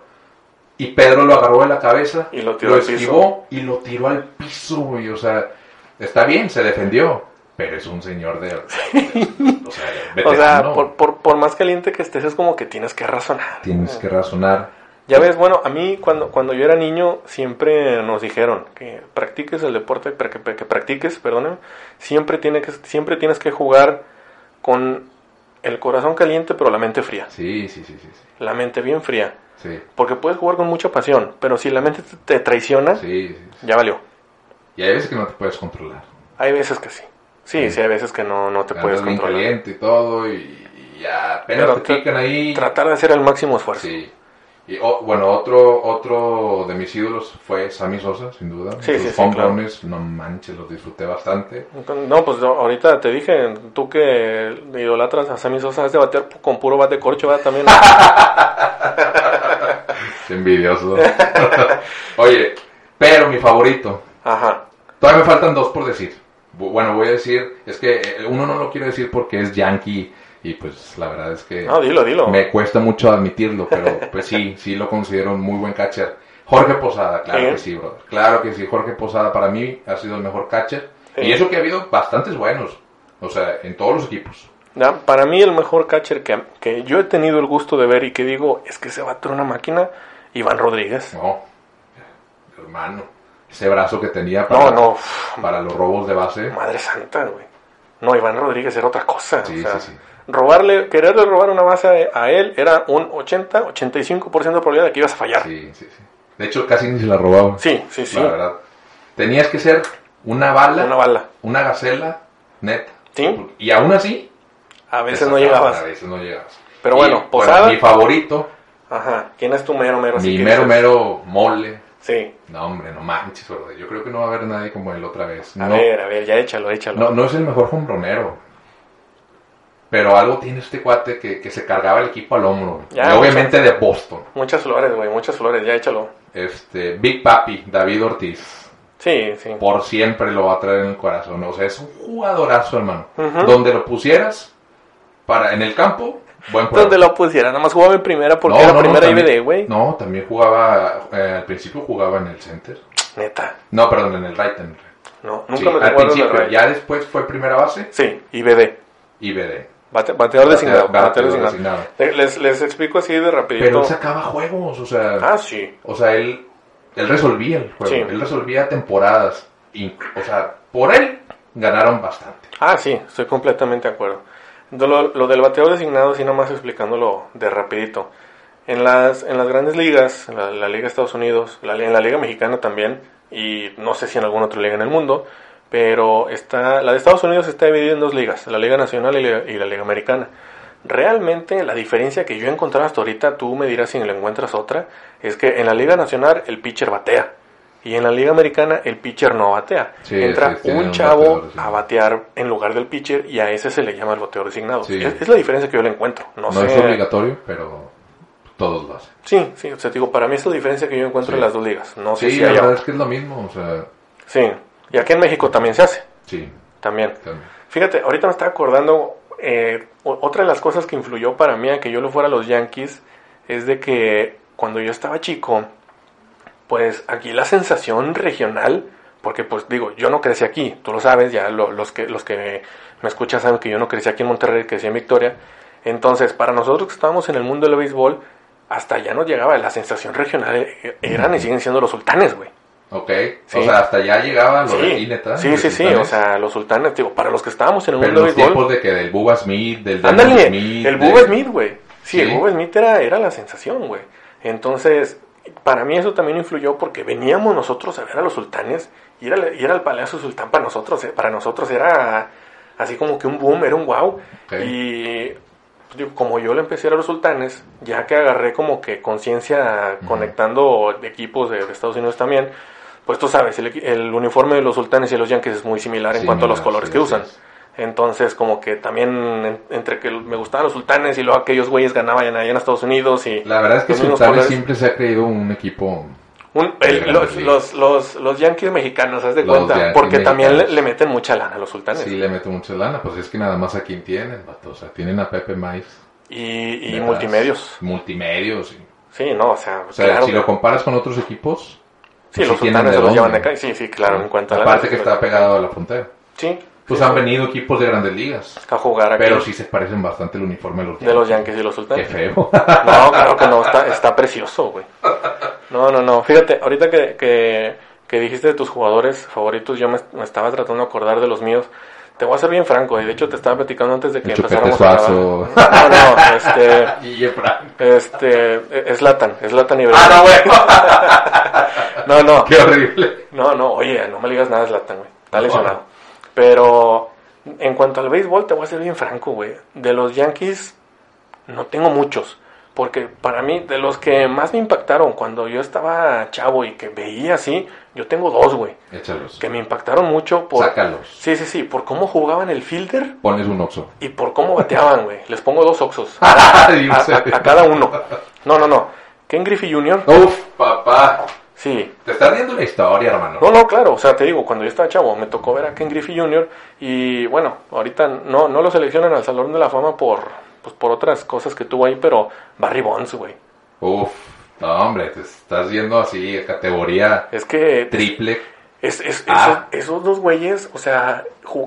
y Pedro lo agarró de la cabeza, Y lo tiró piso. esquivó y lo tiró al piso, güey. O sea, está bien, se defendió, pero es un señor de... o sea, O sea, por, por, por más caliente que estés, es como que tienes que razonar. Tienes que razonar. Ya ves, bueno, a mí cuando, cuando yo era niño siempre nos dijeron que practiques el deporte, que, que, que practiques, perdóname, siempre, tiene que, siempre tienes que jugar con el corazón caliente pero la mente fría. Sí, sí, sí, sí. La mente bien fría. Sí, Porque puedes jugar con mucha pasión, pero si la mente te, traiciona, sí, sí. ya valió. Y hay veces que no te puedes controlar. Hay veces que sí. Sí, sí, hay veces que no, no te puedes bien controlar. caliente y todo y, y ya apenas Pero te pican ahí. Tratar de hacer el máximo esfuerzo. Sí. Y o- bueno, otro otro de mis ídolos fue Sammy Sosa, sin duda. Sí, Sus sí, claro. no manches, los disfruté bastante. No, pues ahorita te dije, tú que idolatras a Sammy Sosa, has de batear con puro bat de corcho, ¿verdad? También. Qué envidioso. Oye, pero mi favorito. Ajá. Todavía me faltan dos por decir. Bu- Bueno, voy a decir, es que eh, uno no lo quiero decir porque es yankee y pues la verdad es que No, dilo, dilo. me cuesta mucho admitirlo, pero pues sí, sí lo considero un muy buen catcher. Jorge Posada, claro Sí. que sí, brother. Claro que sí, Jorge Posada para mí ha sido el mejor catcher. Sí. Y eso que ha habido bastantes buenos, o sea, en todos los equipos. Ya, Para mí el mejor catcher que, que yo he tenido el gusto de ver y que digo, es que se va a una máquina, Iván Rodríguez. No, hermano, ese brazo que tenía para, No, no, para los robos de base. madre santa, güey. No, Iván Rodríguez era otra cosa. Sí, o sea, sí, sí. robarle, quererle robar una base a, él era un 80, 85% de probabilidad de que ibas a fallar. Sí, sí, sí. De hecho, casi ni se la robaba. Sí, sí, sí. La verdad. Tenías que ser una bala, Una bala. una gacela, neta. Sí. Y aún así, A veces no llegabas. A veces no llegabas. Pero Y, bueno, Posada- mi favorito, Ajá. ¿Quién es tu mero mero? mi mero mero mole. Sí. No, hombre, no manches, brother. Yo creo que no va a haber nadie como él otra vez. A no, ver, a ver, ya échalo, échalo. no, no es el mejor hombronero. Pero algo tiene este cuate que, que se cargaba el equipo al hombro. Ya, y obviamente de Boston. Muchas flores, güey, muchas flores, ya échalo. Este, Big Papi, David Ortiz. Sí, sí. por siempre lo va a traer en el corazón. O sea, es un jugadorazo, hermano. Donde lo pusieras para en el campo, buen jugador. Donde lo pusiera, nada más jugaba en primera porque No, era no, no, primera también- IBD, güey. No, también jugaba, eh, al principio jugaba en el center. Neta. No, perdón, en el right hand. No, Sí, nunca me al principio, ya después fue primera base Sí, IBD. y BD. Bate- bateador designado. Bateador bateador designado. designado. Le- Les, les explico así de Pero rapidito. él sacaba juegos, o sea, Ah, sí. o sea, él, él resolvía el juego, Sí. él resolvía temporadas. Y, o sea, por él ganaron bastante. Ah, sí, estoy completamente de acuerdo. Lo, del bateador designado, sí, nomás explicándolo de rapidito. En las, en las grandes ligas, la, Liga de Estados Unidos, la, en la Liga Mexicana también, y no sé si en alguna otra liga en el mundo, pero está, la de Estados Unidos está dividida en dos ligas, la Liga Nacional y la, y la Liga Americana. Realmente la diferencia que yo he encontrado hasta ahorita, tú me dirás si le encuentras otra, es que en la Liga Nacional el pitcher batea. Y en la Liga Americana el pitcher no batea. Sí, Entra sí, un un chavo bateador, sí. a batear en lugar del pitcher y a ese se le llama el bateador designado. Es, es la diferencia que yo le encuentro. No, No sé. es obligatorio, pero todos lo hacen. Sí, sí, o sea, digo, para mí es la diferencia que yo encuentro en las dos ligas. No sé si la verdad es que es lo mismo, o sea, Sí, y aquí en México también se hace. sí, También. también. Fíjate, ahorita me estaba acordando, eh, otra de las cosas que influyó para mí a que yo lo fuera a los Yankees es de que cuando yo estaba chico, pues aquí la sensación regional, porque pues digo, yo no crecí aquí, tú lo sabes, ya lo- los que los que me escuchan saben que yo no crecí aquí en Monterrey, crecí en Victoria. Entonces, para nosotros que estábamos en el mundo del béisbol, hasta allá nos llegaba la sensación regional, eh, eran y siguen siendo los sultanes, güey. Ok, Sí. o sea, hasta allá llegaba lo de Sí, neta. sí, de sí, sí, o sea, los sultanes, digo, para los que estábamos en el Pero mundo del los béisbol, tiempos de que del Bubba Smith, del Ándale, Smith, el de- Bubba Smith, güey. Sí, Sí. el Bubba Smith era, era la sensación, güey. Entonces, para mí eso también influyó porque veníamos nosotros a ver a los sultanes y era, y era el Palacio Sultán para nosotros. eh, Para nosotros era así como que un boom, era un wow. Y pues, como yo le empecé a ir a los sultanes, ya que agarré como que conciencia conectando equipos de, de Estados Unidos también, pues tú sabes, el, uniforme de los sultanes y los yankees es muy similar en cuanto a los colores sí, que usan. es. Entonces, como que también en- entre que me gustaban los sultanes y luego aquellos güeyes ganaban allá en Estados Unidos y La verdad es que Sultanes colores. siempre se ha creído un equipo... Un- el- de los, los, los, los yankees mexicanos, haz de Los cuenta, porque también le, meten mucha lana a los sultanes. Sí, le mete mucha lana, pues es que nada más a quien tienen, vato. O sea, tienen a Pepe Mais. Y, y multimedios. Multimedios. y- Sí, no, o sea, O sea, claro. si lo comparas con otros equipos, sí, pues los sí sultanes se los llevan de acá. Sí, sí, claro, en cuanto a lana, aparte sí, que está pegado a la frontera. Sí, pues Sí, han venido equipos de grandes ligas. A jugar aquí. Pero sí se parecen bastante el uniforme de los De los Yankees y los Qué Sultanes. feo. No, claro que no, está, está precioso, güey. No, no, no. Fíjate, ahorita que, que, que dijiste de tus jugadores favoritos, yo me, me estaba tratando de acordar de los míos. Te voy a ser bien franco, y de hecho te estaba platicando antes de que empezáramos a grabar. No, no, este, y este, es Latan, es Latan Ah, no, bueno. No, no, Qué horrible. no, no, oye, no me digas nada de Zlatan, güey. Está lesionado. Pero en cuanto al béisbol, te voy a ser bien franco, güey. De los Yankees, no tengo muchos. Porque para mí, de los que más me impactaron cuando yo estaba chavo y que veía así, yo tengo dos, güey. Échalos. Que me impactaron mucho por... Sácalos. Sí, sí, sí, por cómo jugaban el fielder Ponles un oxo. y por cómo bateaban, güey. Les pongo dos oxos. Ay, A, Dios. a- a cada uno. No, no, no. Ken Griffey Jr., Uf, papá. Sí, Te estás viendo la historia, hermano. No, no, claro, o sea, te digo, cuando yo estaba chavo, me tocó ver a Ken Griffey Jr. y bueno, ahorita no, no lo seleccionan al Salón de la Fama por, pues, por otras cosas que tuvo ahí, pero Barry Bonds, güey. Uf, no, hombre, te estás yendo así categoría Es que triple. es, es- Ah. esos, esos dos güeyes, o sea,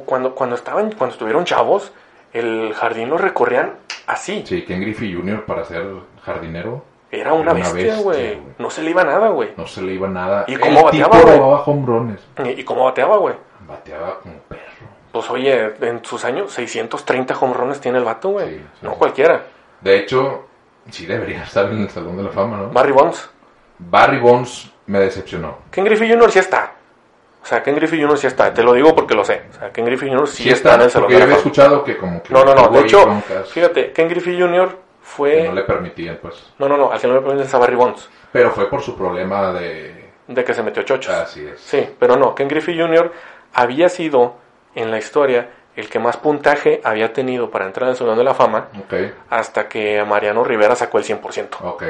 cuando, cuando estaban, cuando estuvieron chavos, el jardín lo recorrían así. Sí, Ken Griffey Jr. para ser jardinero Era una Era bestia, güey. No se le iba nada, güey. no se le iba nada. ¿Y cómo El bateaba, güey? robaba hombrones. Y, cómo bateaba, güey. Bateaba como perro. Pues oye, en sus años, 630 home tiene el vato, güey. Sí, no sí. cualquiera. De hecho, sí debería estar en el Salón de la Fama, ¿no? Barry Bonds. Barry Bonds me decepcionó. Ken Griffey Jr. sí está. O sea, Ken Griffey Jr. sí está. Te lo digo porque lo sé. O sea, Ken Griffey Jr. sí, Sí está, en el Salón porque de yo la había Fama. escuchado que como que No, no, no. De hecho, broncas fíjate, Ken Griffey Jr. que no le permitían, pues. No, no, no. Al que no le permiten a Barry Bonds. Pero fue por su problema de... De que se metió chochos. Así es. Sí, pero no. Ken Griffey Jr. había sido, en la historia, el que más puntaje había tenido para entrar al Salón de la Fama Ok, hasta que Mariano Rivera sacó el 100%. ok,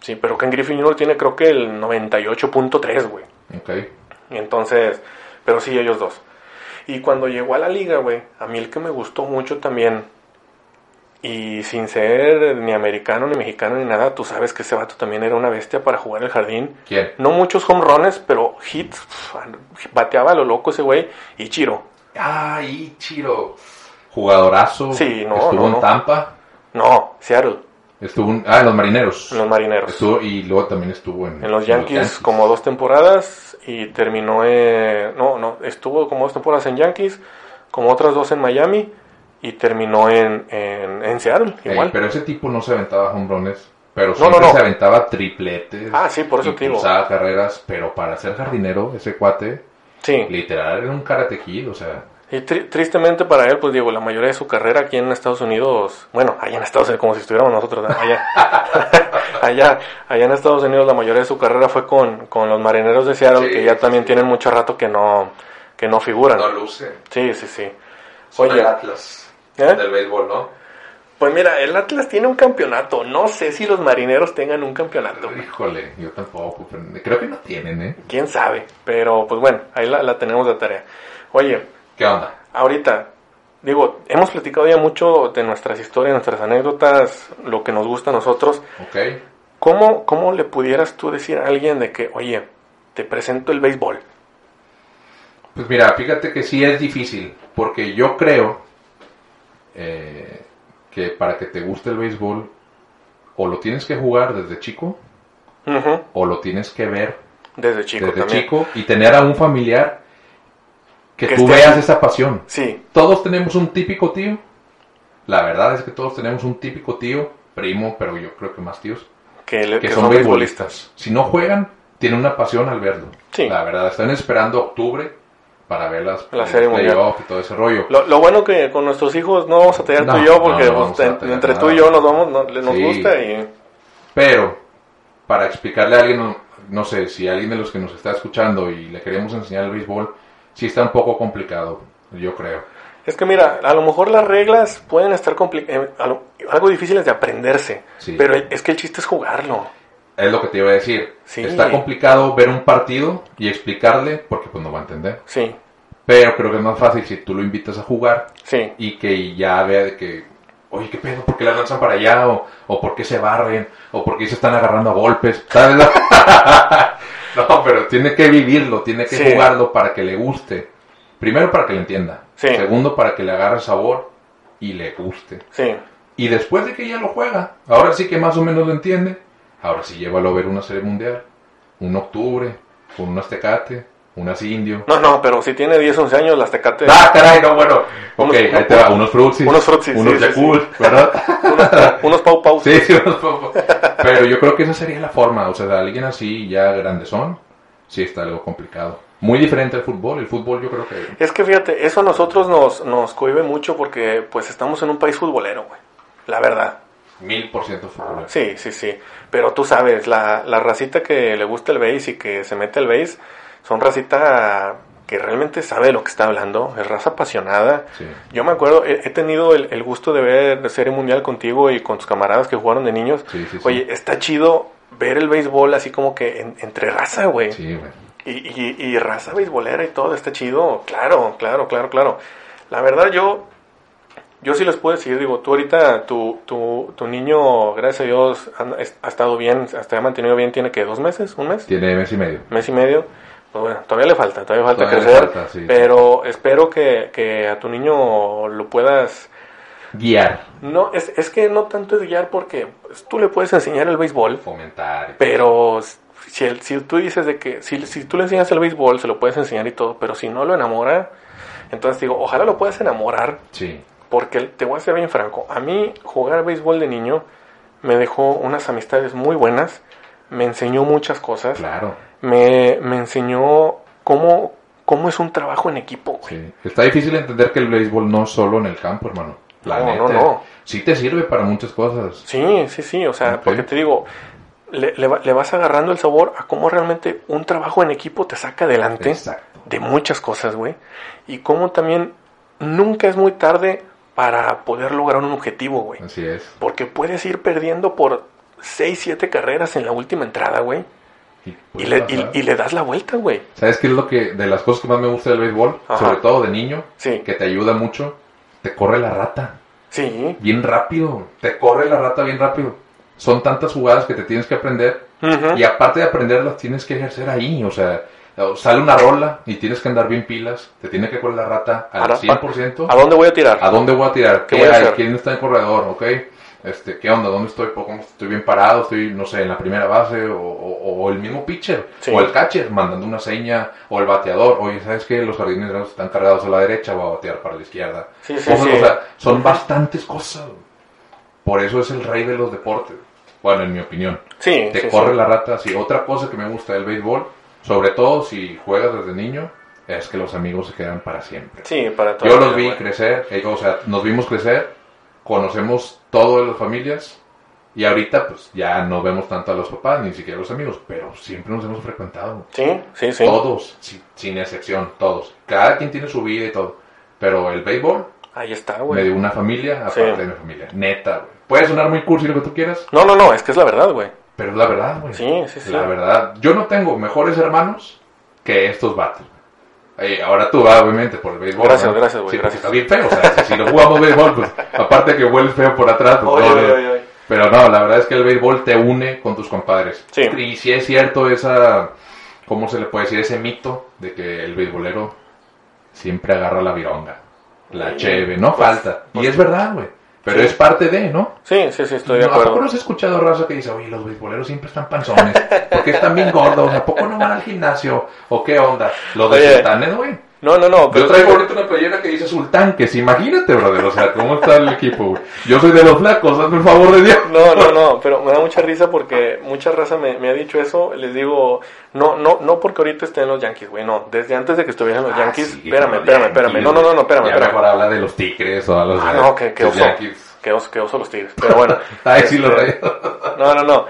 Sí, pero Ken Griffey Jr. tiene creo que el 98.3, güey. ok. Entonces, pero sí, ellos dos. Y cuando llegó a la liga, güey, a mí el que me gustó mucho también, y sin ser ni americano, ni mexicano, ni nada, tú sabes que ese vato también era una bestia para jugar el jardín. ¿Quién? No muchos home runs, pero hits, bateaba a lo loco ese güey, y Chiro. Ah, Ichiro. Jugadorazo. Sí, no, Estuvo no, en no. Tampa. No, Seattle, Estuvo en... Ah, en los marineros. en los marineros. Estuvo, y luego también estuvo en, En los Yankees como dos temporadas y terminó en... No, no, estuvo como dos temporadas en Yankees, como otras dos en Miami y terminó en, en, en Seattle, Ey, igual. pero ese tipo no se aventaba hombrones. Pero No, siempre no, no. se aventaba tripletes. Ah, sí, por eso te digo. carreras. Pero para ser jardinero, ese cuate, Sí, literal, era un karate kid. O sea, y tri- tristemente para él, pues digo, la mayoría de su carrera aquí en Estados Unidos, bueno, allá en Estados Unidos, como si estuviéramos nosotros, ¿no? allá, allá, allá en Estados Unidos la mayoría de su carrera fue con, con los marineros de Seattle, Sí, que ya sí, también sí. tienen mucho rato que no, que no figuran. luce. Sí, sí, sí. Son Oye. el Atlas ¿Eh? del béisbol, ¿no? Pues mira, el Atlas tiene un campeonato. No sé si los marineros tengan un campeonato. Híjole, yo tampoco. pero creo que no tienen, ¿eh? Quién sabe. Pero pues bueno, ahí la, la tenemos de tarea. Oye, ¿Qué onda? ahorita, digo, hemos platicado ya mucho de nuestras historias, nuestras anécdotas, lo que nos gusta a nosotros. Ok. ¿Cómo, ¿Cómo le pudieras tú decir a alguien de que, oye, te presento el béisbol? Pues mira, fíjate que sí es difícil, porque yo creo eh, que para que te guste el béisbol, o lo tienes que jugar desde chico, o lo tienes que ver Desde chico desde también. chico y tener a un familiar que, Que tú esté veas esa pasión. Sí, Todos tenemos un típico tío. La verdad es que todos tenemos un típico tío, primo, pero yo creo que más tíos, que, le- que, que son, son beisbolistas. Si no juegan, tienen una pasión al verlo. Sí. La verdad, están esperando octubre para ver las La Serie playoff y todo ese rollo. Lo, lo bueno que con nuestros hijos no vamos a tener No, tú y yo, porque no, no pues, en- entre tú y yo nos vamos, no- nos Sí. gusta y... Pero, para explicarle a alguien, no, sé, si alguien de los que nos está escuchando y le queremos enseñar el béisbol, sí está un poco complicado, yo creo. Es que mira, a lo mejor las reglas pueden estar eh, algo, algo difíciles de aprenderse, Sí. pero es que el chiste es jugarlo. Es lo que te iba a decir. Sí. Está complicado ver un partido y explicarle porque pues no va a entender. Sí, Pero creo que es más fácil si tú lo invitas a jugar sí, y que ya vea de que, oye, ¿qué pedo? ¿Por qué la lanzan para allá? O, o ¿por qué se barren? ¿O por qué se están agarrando a golpes? ¿Sabes? no, pero tiene que vivirlo, tiene que Sí. jugarlo para que le guste. Primero para que le entienda. Sí. Segundo para que le agarre sabor y le guste. Sí. Y después de que ya lo juega, ahora sí que más o menos lo entiende, ahora sí llévalo a ver una serie mundial. Un octubre, con unas tecate, unas indio. No, no, pero si tiene 10, 11 años, las Tecate... Ah, caray, no, bueno. Ok, Unos- ahí te va, unos frutsis. Unos frutsis, Unos sí, sí, Yakult, ¿verdad? unos pau pau. Sí, sí, unos poco. Pero yo creo que esa sería la forma. O sea, alguien así ya grandezón, sí está algo complicado. Muy diferente al fútbol. El fútbol yo creo que... Es que fíjate, eso a nosotros nos, nos cohibe mucho porque pues estamos en un país futbolero, güey. La verdad. Mil por ciento fútbol. Sí, sí, sí. Pero tú sabes, la, la racita que le gusta el base y que se mete al base son racita que realmente sabe de lo que está hablando, es raza apasionada. Sí. Yo me acuerdo, he, he tenido el, el gusto de ver Serie Mundial contigo y con tus camaradas que jugaron de niños. Sí, sí, sí. Oye, está chido ver el béisbol así como que en- entre raza, güey. Sí, güey. Y, y, y raza beisbolera y todo, está chido. Claro, claro, claro, claro. La verdad, yo, yo sí les puedo decir, digo, tú ahorita, tu, tu, tu niño, gracias a Dios, ha estado bien, hasta ha mantenido bien, tiene que dos meses, un mes, Tiene mes y medio. mes y medio. Pues bueno, todavía le falta, todavía falta Todavía le crecer, falta, sí. pero espero que, que a tu niño lo puedas... Guiar. No, es, es que no tanto es guiar porque pues, tú le puedes enseñar el béisbol, Fomentar. pero si, el- si tú dices de que si, si tú le enseñas el béisbol, se lo puedes enseñar y todo, pero si no lo enamora, entonces digo, ojalá lo puedas enamorar, Sí. Porque te voy a ser bien franco. A mí jugar béisbol de niño me dejó unas amistades muy buenas, me enseñó muchas cosas, Claro. me, me enseñó cómo, cómo es un trabajo en equipo, güey. Sí. Está difícil entender que el béisbol no es solo en el campo, hermano. La No, neta. no, no. Sí te sirve para muchas cosas. Sí, sí, sí, o sea, porque te digo, le, le va- le vas agarrando el sabor a cómo realmente un trabajo en equipo te saca adelante Exacto. de muchas cosas, güey. Y cómo también nunca es muy tarde para poder lograr un objetivo, güey. Así es. Porque puedes ir perdiendo por 6, 7 carreras en la última entrada, güey. Y, le, y- y le das la vuelta, güey. ¿Sabes qué es lo que, de las cosas que más me gusta del béisbol? Ajá. Sobre todo de niño, Sí. que te ayuda mucho, te corre la rata. Sí. Bien rápido. Te corre la rata bien rápido. Son tantas jugadas que te tienes que aprender. Y aparte de aprenderlas, tienes que ejercer ahí. O sea, sale una rola y tienes que andar bien pilas. Te tiene que correr la rata al Ahora, 100%. ¿A dónde voy a tirar? ¿A dónde voy a tirar? ¿Qué ¿Qué, voy a hay? ¿Quién está en corredor? ¿Ok? Este, ¿Qué onda? ¿Dónde estoy? ¿Cómo estoy bien parado? ¿Estoy, no sé, en la primera base? ¿O, o- o el mismo pitcher? Sí. ¿O el catcher mandando una seña? ¿O el bateador? Oye, ¿sabes qué? Los jardineros están cargados a la derecha, voy a batear para la izquierda. Sí, sí, Cosas, sí. O sea, son bastantes cosas. Por eso es el rey de los deportes. Bueno, en mi opinión. Sí, Te corre la rata. Sí, otra cosa que me gusta del béisbol, sobre todo si juegas desde niño, es que los amigos se quedan para siempre. Sí, para todo. Yo los vi crecer, eh, o sea, nos vimos crecer, conocemos todo de las familias y ahorita pues ya no vemos tanto a los papás ni siquiera a los amigos, pero siempre nos hemos frecuentado. Sí, sí, sí. Todos, si- sin excepción, todos. Cada quien tiene su vida y todo. Pero el béisbol Ahí está, me güey. dio una familia aparte Sí. de mi familia. Neta, güey. Puede sonar muy cursi lo que tú quieras, No, no, no, es que es la verdad, güey. Pero es la verdad, güey. Sí, sí, sí. La verdad. Yo no tengo mejores hermanos que estos vatos. Eh, ahora tú, ah, obviamente, por el béisbol. Gracias, ¿no? gracias, güey, Sí, gracias. está bien feo. O sea, si, no jugamos béisbol, pues aparte que hueles feo por atrás, pues Oye, no, oye, oye, oye. Pero no, la verdad es que el béisbol te une con tus compadres. Sí. Y si es cierto esa, ¿cómo se le puede decir? Ese mito de que el beisbolero siempre agarra la vironga, la cheve, no Pues, falta. pues, y es verdad, güey. Pero sí. es parte de, ¿no? Sí, sí, sí, estoy de ¿A poco acuerdo. no has escuchado raza que dice, oye, los beisboleros siempre están panzones? porque están bien gordos? ¿A poco no van al gimnasio? ¿O qué onda? Los de sultanes, güey. No, no, no, pero Yo traigo ahorita una playera que dice sultanques. Imagínate, brother. O sea, ¿cómo está el equipo, güey? Yo soy de los flacos, hazme el favor de Dios. No, no, no, pero me da mucha risa porque mucha raza me, me ha dicho eso. Les digo, no, no, no porque ahorita estén los Yankees, güey, no. Desde antes de que estuvieran los Ah, Yankees, sí, espérame, espérame, Yankees, espérame. No, no, no, no, espérame, Ya espérame. mejor habla de los tigres o a los Ah, no, que, que los oso. Yankees. Que oso, que oso los Tigres. Pero bueno. Ay, sí, los este, rayos. No, no, no.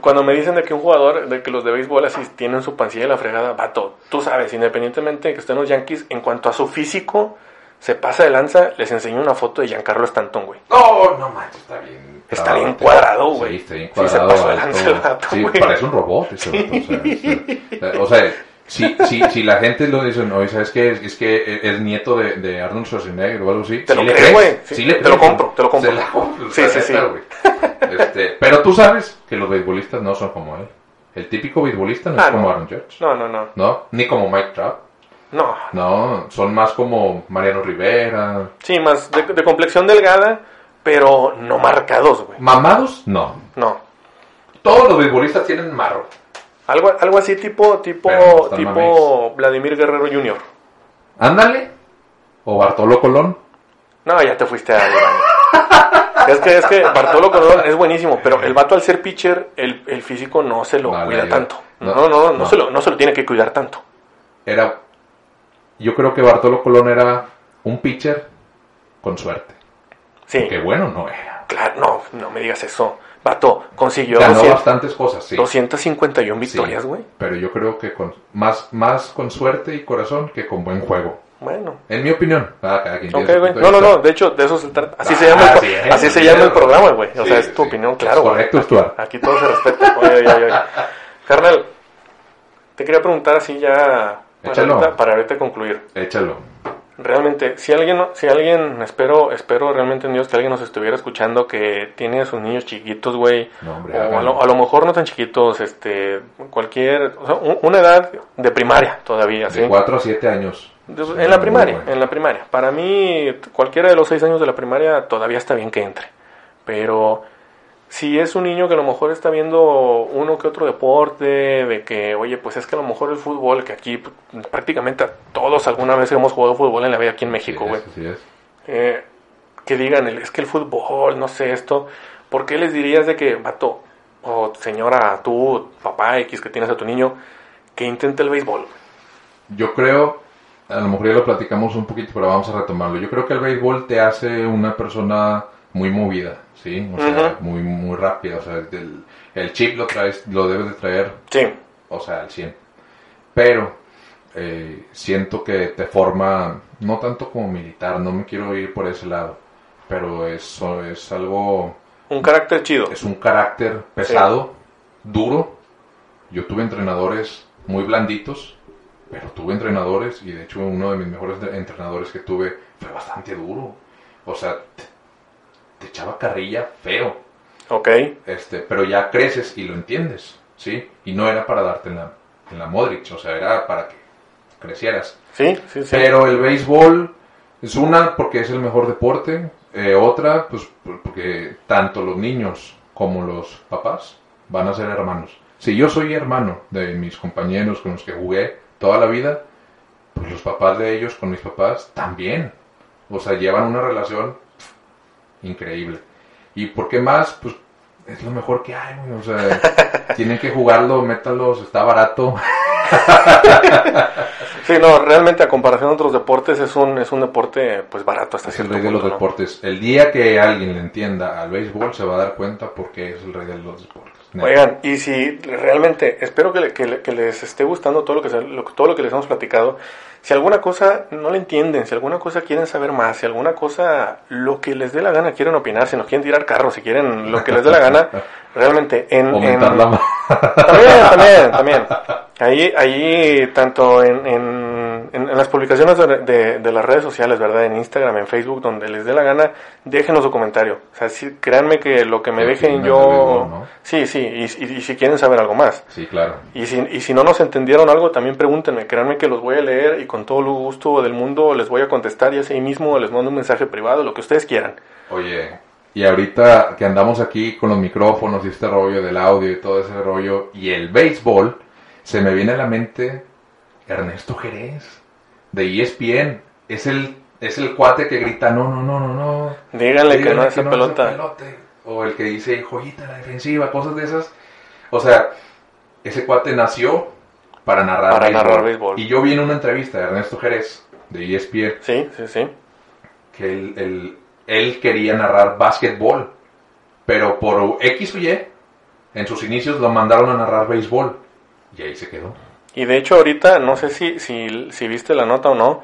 Cuando me dicen de que un jugador, de que los de béisbol así tienen su pancilla de la fregada, vato, tú sabes, independientemente de que estén los Yankees, en cuanto a su físico, se pasa de lanza, les enseño una foto de Giancarlo Stanton, güey. No, no manches, está bien. Está bien cuadrado, güey. Sí, está bien Sí, se cuadrado. pasó de lanza el vato, Sí, güey. parece un robot ese vato. O sea, es- o sea, si, si, si la gente lo dice, no, ¿sabes qué? Es, es que es nieto de, de Arnold Schwarzenegger o algo así. Te sí lo creo, crees, güey. Sí, Sí, te lo compro, te lo compro. Se la compro, Sí, sí, sí. Este, pero tú sabes que los beisbolistas no son como él. El típico beisbolista no Ah, es como no. Aaron Judge. No, no, no. ¿no? Ni como Mike Trout. No. No, son más como Mariano Rivera. Sí, más de, de complexión delgada, pero no marcados, güey. ¿Mamados? No. No. Todos los beisbolistas tienen marro. Algo, algo así tipo, tipo, Pero están tipo Vladimir Guerrero Jr. Ándale. O Bartolo Colón. No, ya te fuiste a Es que, es que Bartolo Colón es buenísimo, pero el vato al ser pitcher, el, el físico no se lo Vale, cuida tanto. No, no, no, no, no. Se lo, no se lo tiene que cuidar tanto. Era. Yo creo que Bartolo Colón era un pitcher con suerte. Sí, Que bueno no era. claro, no, no me digas eso. Vato, consiguió Ganó 200 bastantes cosas, sí. 251 Sí, victorias, güey. Pero yo creo que con más, más con suerte y corazón que con buen juego. Bueno. En mi opinión. Ah, cada quien tiene Ok, su güey. punto No, de no, no. De hecho, de eso se trata. Así Ah, se llama el, así es, así se llama el es. programa, güey. O Sí, sea, es sí, tu sí. opinión, claro, güey. correcto, Stuart. Aquí todo se respeta. Oye, oye, oye. Carnal, te quería preguntar así ya para Échalo. ahorita, para ahorita concluir. Échalo. Realmente, si alguien, si alguien, espero, espero realmente en Dios que alguien nos estuviera escuchando que tiene a sus niños chiquitos, güey, No, hombre, o a lo, a lo mejor no tan chiquitos, este, cualquier, o sea, un- una edad de primaria todavía, ¿sí? De 4 a 7 años. De- Sí, en la primaria, bueno. en la primaria. Para mí, cualquiera de los seis años de la primaria todavía está bien que entre. Pero si es un niño que a lo mejor está viendo uno que otro deporte, de que, oye, pues es que a lo mejor el fútbol, que aquí prácticamente a todos alguna vez hemos jugado fútbol en la vida aquí en México, güey. es. Eh, que digan, el- es que el fútbol, no sé esto, ¿por qué les dirías de que, vato, o señora, tú, papá X que tienes a tu niño, que intente el béisbol? Yo creo, a lo mejor ya lo platicamos un poquito, pero vamos a retomarlo. Yo creo que el béisbol te hace una persona muy movida, ¿sí? O sea, muy, muy rápida. O sea, el, el chip lo traes, lo debes de traer, Sí, o sea, al 100. Pero eh, siento que te forma, no tanto como militar, no me quiero ir por ese lado, pero eso es algo un carácter chido. es un carácter pesado, duro. Yo tuve entrenadores muy blanditos, pero tuve entrenadores y de hecho uno de mis mejores entrenadores que tuve fue bastante duro. O sea, te, echaba carrilla feo, Ok, este, pero ya creces y lo entiendes, ¿sí? Y no era para darte en la, en la Modric, o sea, era para que crecieras. sí, sí, sí. Pero el béisbol es una porque es el mejor deporte, eh, otra pues por- porque tanto los niños como los papás van a ser hermanos. Si yo soy hermano de mis compañeros con los que jugué toda la vida, pues los papás de ellos con mis papás también. O sea, llevan una relación increíble. ¿Y por qué más? Pues es lo mejor que hay. O sea, tienen que jugarlo, métalos, está barato. Sí, no, realmente a comparación de otros deportes es un, es un deporte pues barato hasta Es el rey de los deportes. El día que alguien le entienda al béisbol se va a dar cuenta porque es el rey de los deportes. Oigan, y si realmente, espero que, le- que le- que les esté gustando todo lo, que todo lo que les hemos platicado. Si alguna cosa no le entienden, si alguna cosa quieren saber más, si alguna cosa, lo que les dé la gana, quieren opinar, si nos quieren tirar carros, si quieren lo que les dé la gana, realmente en... En- También, también, también. Ahí, ahí tanto en, en, en- las publicaciones de, de- de las redes sociales, ¿verdad? En Instagram, en Facebook, donde les dé la gana, déjenos su comentario. O sea, sí, créanme que lo que me ¿Qué dejen yo... no? Sí, sí, y, y- y si quieren saber algo más. Sí, claro. Y si, y si no nos entendieron algo, también pregúntenme. Créanme que los voy a leer y con todo el gusto del mundo les voy a contestar y así mismo les mando un mensaje privado, lo que ustedes quieran. Oye, y ahorita que andamos aquí con los micrófonos y este rollo del audio y todo ese rollo y el béisbol, se me viene a la mente Ernesto Jerez de ESPN. Es el, es el cuate que grita, no, no, no, no, no. Díganle que no hace pelota. pelote. O el que dice, joyita la defensiva, cosas de esas. O sea, ese cuate nació para narrar, Para narrar béisbol. Y yo vi en una entrevista de Ernesto Jerez, de ESPN, Sí, sí, sí. que él- él quería narrar básquetbol, pero por X o Y, en sus inicios lo mandaron a narrar béisbol. Y ahí se quedó. Y de hecho ahorita, no sé si, si, si viste la nota o no,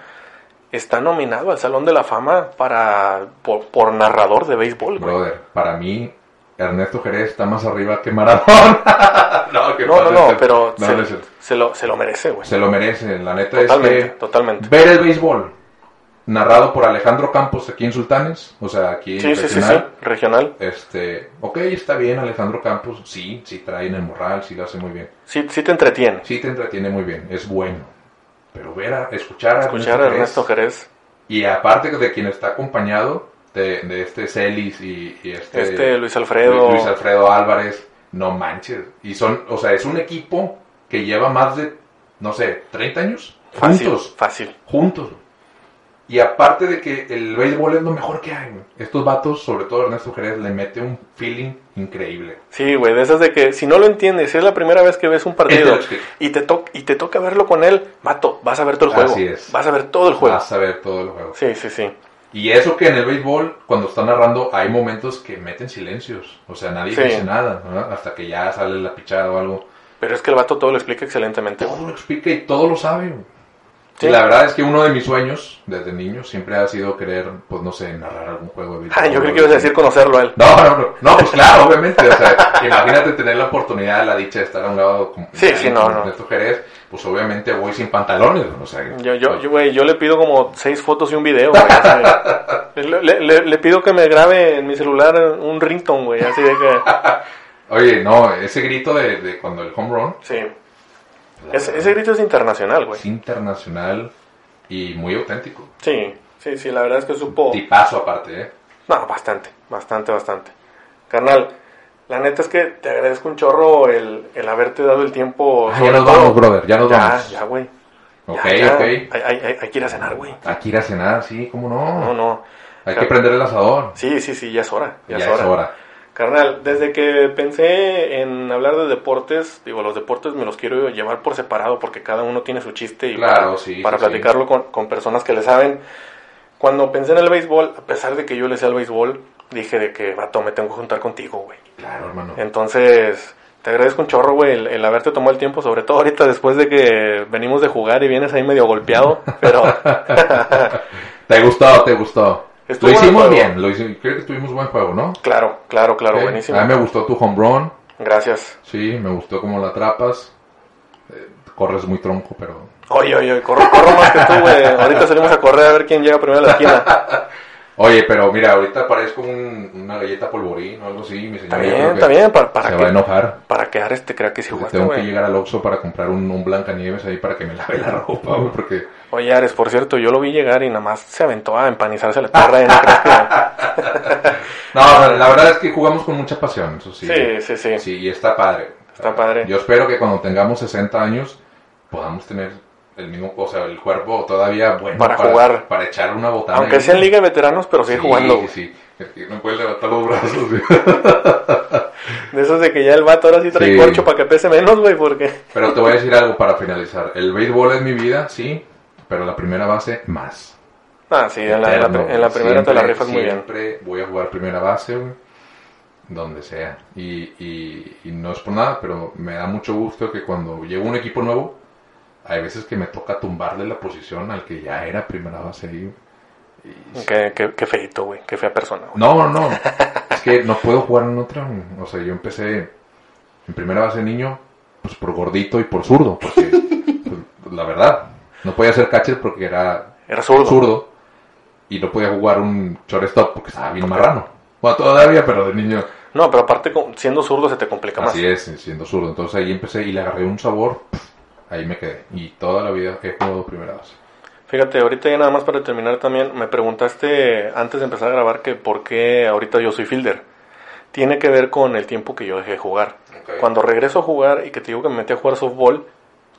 está nominado al Salón de la Fama para por, por narrador de béisbol, güey. Brother, para mí, Ernesto Jerez está más arriba que Maradona. no, que No, no, pero no, se, no lo, se lo merece, güey. se lo merece. La neta Totalmente, es que totalmente. ver el béisbol narrado por Alejandro Campos aquí en Sultanes, o sea, aquí Sí, en sí, sí, sí, Regional, regional. Este, ok, está bien Alejandro Campos, sí, sí trae en el morral, sí lo hace muy bien. Sí, sí te entretiene. Sí te entretiene muy bien, es bueno. pero ver a, escuchar a Escuchar a Ernesto Jerez. Y aparte de quien está acompañado, de, de este Celis y, y este, Este Luis Alfredo. Luis Alfredo Álvarez, no manches. Y son, o sea, es un equipo que lleva más de, no sé, 30 años Fácil, juntos. fácil. Juntos. Y aparte de que el béisbol es lo mejor que hay, güey. Estos vatos, sobre todo Ernesto Jerez, le mete un feeling increíble. Sí, güey, de esas de que si no lo entiendes, si es la primera vez que ves un partido y te, to y te toca verlo con él, mato, vas a ver todo el juego. Así es. Vas a ver todo el juego. Vas a ver todo el juego. Sí, sí, sí. Y eso que en el béisbol, cuando está narrando, hay momentos que meten silencios. O sea, nadie Sí. dice nada, ¿no? Hasta que ya sale la pichada o algo. Pero es que el vato todo lo explica excelentemente. Todo lo explica y todo lo sabe. güey. Sí. La verdad es que uno de mis sueños, desde niño, siempre ha sido querer, pues no sé, narrar algún juego de béisbol. Ah, yo creo que ibas a decir conocerlo a él. No, no, no, no, pues claro, obviamente, o sea, imagínate tener la oportunidad, la dicha de estar a un lado con Sí, sí, no, no. Ernesto Jerez, pues obviamente voy sin pantalones, o sea, Yo, yo, yo, güey, yo le pido como seis fotos y un video, güey. le- le- le pido que me grabe en mi celular un ringtone, güey, así de que... Oye, no, ese grito de, de cuando el home run Sí. Ese, ese grito es internacional, güey. es internacional y muy auténtico. Sí, sí, sí, la verdad es que supo... Tipazo aparte, ¿eh? No, bastante, bastante, bastante. Carnal, la neta es que te agradezco un chorro el, el haberte dado el tiempo. Ah, ya nos todo- vamos, brother, ya nos ya, vamos. Ya, güey. Ok, Ya, ok. Hay, hay, hay- hay que ir a cenar, güey. Aquí ir a cenar, sí, cómo no. No, no. Hay que prender el asador. Sí, sí, sí, ya es hora. Ya, Ya, es, hora. es hora. Carnal, desde que pensé en hablar de deportes, digo, los deportes me los quiero llevar por separado porque cada uno tiene su chiste y Claro, para, sí, para sí, sí. platicarlo Con, con personas que le saben. Cuando pensé en el béisbol, a pesar de que yo le sé al béisbol, dije de que, vato, me tengo que juntar contigo, güey. Claro, hermano. Entonces, te agradezco un chorro, güey, el, el haberte tomado el tiempo, sobre todo ahorita después de que venimos de jugar y vienes ahí medio golpeado, pero ¿Te gustó? ¿Te gustó? Estuvo lo hicimos bien, lo hicimos, creo que tuvimos buen juego, ¿no? claro, claro, claro, buenísimo. A mí me gustó tu home run, Gracias. sí, me gustó cómo la atrapas. Eh, corres muy tronco, pero... Oye, oye, oye, corro, corro más que tú, güey. Ahorita salimos a correr a ver quién llega primero a la esquina. Oye, pero mira, ahorita parezco un- una galleta polvorín o algo así, mi señor. Creo que está bien, para, para Se que, va a enojar. para quedar este crack que sí Entonces jugaste, tengo que güey. llegar al Oxxo para comprar un, un Blancanieves ahí para que me lave la ropa, güey, porque... Oye, Ares, por cierto, yo lo vi llegar y nada más se aventó a empanizarse la tierra crees que... No, la verdad es que jugamos con mucha pasión, eso sí. Sí, sí, sí. Sí, y está padre. Está padre. Yo espero que cuando tengamos 60 años podamos tener el mismo, o sea, el cuerpo todavía bueno Para jugar. Para echar una botana. Aunque sea en Liga de Veteranos, pero seguir Sí, jugando. Sí, güey. sí. No puede levantar los brazos. sí. De esos de que ya el vato ahora sí trae Sí. corcho para que pese menos, güey, porque... Pero te voy a decir algo para finalizar. El béisbol es mi vida, sí, pero la primera base más. Ah, sí, en la, en la- Eterno, en la primera te la siempre- rifas muy bien. Siempre voy a jugar primera base, güey, donde sea. Y, y, y no es por nada, pero me da mucho gusto que cuando llega un equipo nuevo, hay veces que me toca tumbarle la posición al que ya era primera base ahí. Y- Qué, qué, qué feito, güey, qué fea persona, güey. No, no, no. es que no puedo jugar en otra. O sea, yo empecé en primera base niño, pues por gordito y por zurdo. Porque, pues, la verdad, no podía ser catcher porque era Era zurdo. zurdo y no podía jugar un shortstop porque estaba bien marrano. Bueno, todavía, pero de niño. No, pero aparte, siendo zurdo se te complica más. Así es, siendo zurdo. Entonces ahí empecé y le agarré un sabor. Ahí me quedé. Y toda la vida he jugado primera base. Fíjate, ahorita ya nada más para terminar también, me preguntaste antes de empezar a grabar que por qué ahorita yo soy fielder. Tiene que ver con el tiempo que yo dejé de jugar. Cuando regreso a jugar y que te digo que me metí a jugar softball,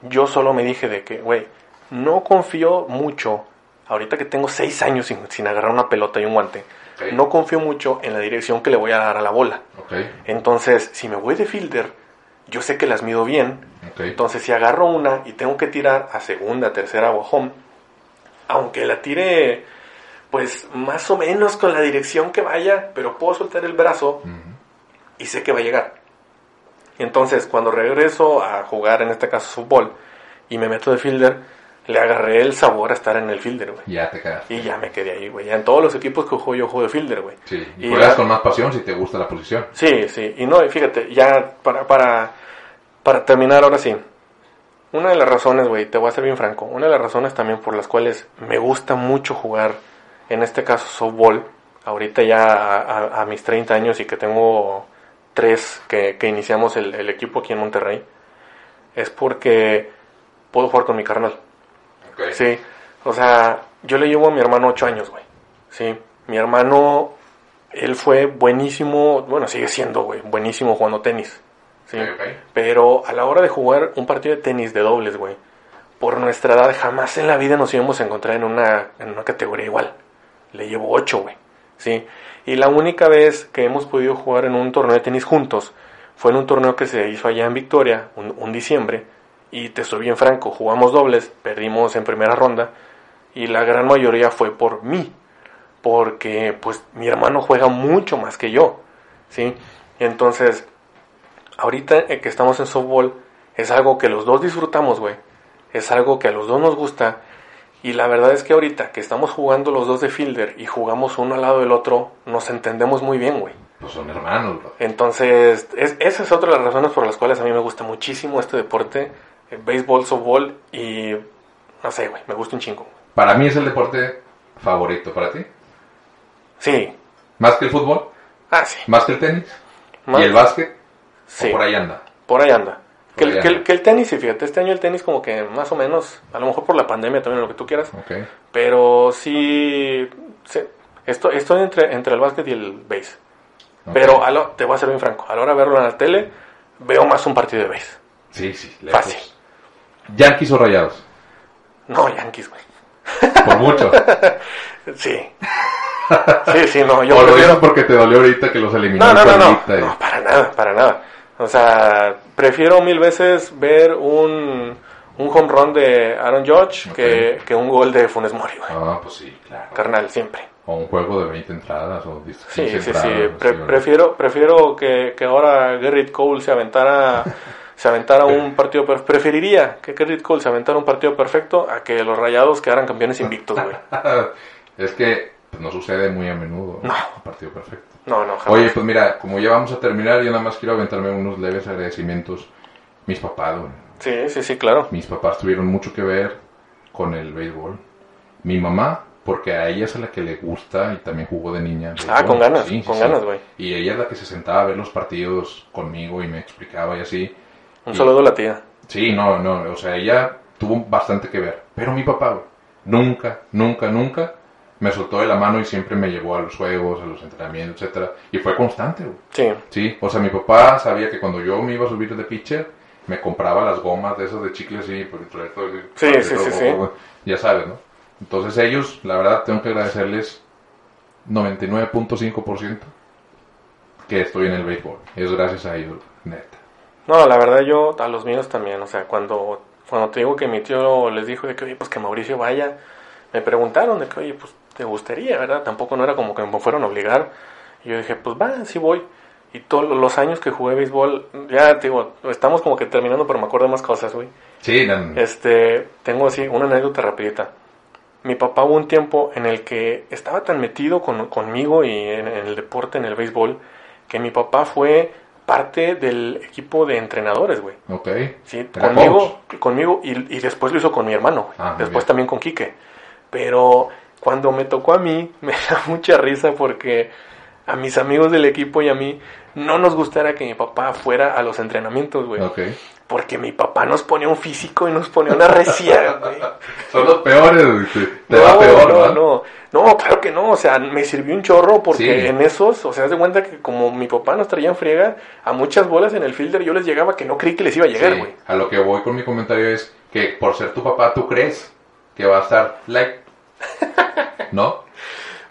yo solo me dije de que, güey, no confío mucho, ahorita que tengo seis años sin, sin agarrar una pelota y un guante, no confío mucho en la dirección que le voy a dar a la bola. Entonces, si me voy de fielder, yo sé que las mido bien, entonces, si agarro una y tengo que tirar a segunda, tercera o home, aunque la tire, pues más o menos con la dirección que vaya, pero puedo soltar el brazo y sé que va a llegar. Entonces, cuando regreso a jugar, en este caso fútbol, y me meto de fielder, le agarré el sabor a estar en el fielder, güey. Ya te quedaste. Y ya me quedé ahí, güey. Ya en todos los equipos que juego, yo juego de fielder, güey. Sí, y, Y juegas con más pasión si te gusta la posición. Sí, sí, y no, fíjate, ya para, para, para terminar ahora sí, una de las razones, güey, te voy a ser bien franco, una de las razones también por las cuales me gusta mucho jugar, en este caso softball, ahorita ya a, a- a mis 30 años y que tengo tres que, que iniciamos el, el equipo aquí en Monterrey, es porque puedo jugar con mi carnal. Sí, o sea, yo le llevo a mi hermano ocho años, güey. Sí, mi hermano, él fue buenísimo, bueno, sigue siendo, güey, buenísimo jugando tenis. Sí, pero a la hora de jugar un partido de tenis de dobles, güey, por nuestra edad jamás en la vida nos íbamos a encontrar en una, en una categoría igual. Le llevo ocho, güey. Sí, y la única vez que hemos podido jugar en un torneo de tenis juntos fue en un torneo que se hizo allá en Victoria, un, un diciembre, y te soy bien franco, jugamos dobles, perdimos en primera ronda, y la gran mayoría fue por mí, porque pues mi hermano juega mucho más que yo, ¿sí? Entonces, ahorita que estamos en softball, es algo que los dos disfrutamos, güey, es algo que a los dos nos gusta, y la verdad es que ahorita que estamos jugando los dos de fielder y jugamos uno al lado del otro, nos entendemos muy bien, güey. Pues son hermanos, bro. Entonces, es, esa es otra de las razones por las cuales a mí me gusta muchísimo este deporte, béisbol, softball y no sé, güey, me gusta un chingo. Para mí es el deporte favorito. ¿Para ti? Sí, ¿Más que el fútbol? ah, sí, ¿Más que el tenis? Más- ¿Y el básquet? sí, ¿O por ahí anda? por ahí anda. Que, el- que el- que el tenis, sí, fíjate, este año el tenis como que más o menos, a lo mejor por la pandemia también, lo que tú quieras, Ok. pero sí, sí, esto, estoy entre, entre el básquet y el base. Pero a lo- te voy a ser bien franco, a la hora de verlo en la tele, veo más un partido de base. Sí, sí. lejos. Fácil. Yankees o rayados. No, Yankees, güey. Por mucho. Sí. Sí, sí, no, yo o lo dices porque te dolió ahorita que los eliminó No, no, no, no, y- no, para nada, para nada. O sea, prefiero mil veces ver un, un home run de Aaron Judge Ok. que, que un gol de Funes Mori, güey. Ah, pues sí, claro. Carnal, siempre. O un juego de 20 entradas o 15 Sí, sí, sí. entradas, Pre- sí, ¿no? prefiero prefiero que, que ahora Gerrit Cole se aventara, se aventara un partido... per- Preferiría que Gerrit Cole se aventara un partido perfecto a que los Rayados quedaran campeones invictos, güey. es que no sucede muy a menudo. No. Un partido perfecto. No, no, jamás. Oye, pues mira, como ya vamos a terminar, yo nada más quiero aventarme unos leves agradecimientos. Mis papás, güey. Sí, sí, sí, claro. Mis papás tuvieron mucho que ver con el béisbol. Mi mamá, porque a ella es a la que le gusta y también jugó de niña. Ah, béisbol. con ganas, con ganas, güey. Y ella es la que se sentaba a ver los partidos conmigo y me explicaba y así. Un Y- saludo a la tía. Sí, no, no, o sea, ella tuvo bastante que ver. Pero mi papá, güey, nunca, nunca, nunca me soltó de la mano y siempre me llevó a los juegos, a los entrenamientos, etcétera. Y fue constante, güey. Sí, Sí, o sea, mi papá sabía que cuando yo me iba a subir de pitcher, me compraba las gomas de esas de chicles y por el- Sí, todo- sí, todo- sí, todo- sí. todo, Ya sabes, ¿no? Entonces ellos, la verdad, tengo que agradecerles 99.5% que estoy en el béisbol. Es gracias a ellos, neta. No, la verdad yo a los míos también, o sea, cuando, cuando te digo que mi tío les dijo de que, oye, pues que Mauricio vaya, me preguntaron de que, oye, pues te gustaría, ¿verdad? Tampoco no era como que me fueron a obligar. Y yo dije, pues va, sí voy. Y todos los años que jugué béisbol, ya te digo, estamos como que terminando, pero me acuerdo de más cosas, güey. Sí, nan- Este, tengo así una anécdota rapidita. Mi papá hubo un tiempo en el que estaba tan metido con- conmigo y en, en el deporte, en el béisbol, que mi papá fue parte del equipo de entrenadores, güey. ok. Sí, conmigo, conmigo y, y después lo hizo con mi hermano. Ah, después también con Quique. Pero cuando me tocó a mí, me da mucha risa porque a mis amigos del equipo y a mí no nos gustara que mi papá fuera a los entrenamientos, güey. Ok. Porque mi papá nos ponía un físico y nos ponía una recia, güey. Son los peores, güey. Te, no, va peor, no, ¿verdad? no, no, claro que no, o sea, me sirvió un chorro porque Sí. en esos, o sea, haz de cuenta que como mi papá nos traía en friega, a muchas bolas en el fielder yo les llegaba que no creí que les iba a llegar, Sí, güey. a lo que voy con mi comentario es que por ser tu papá tú crees que va a estar like, ¿no?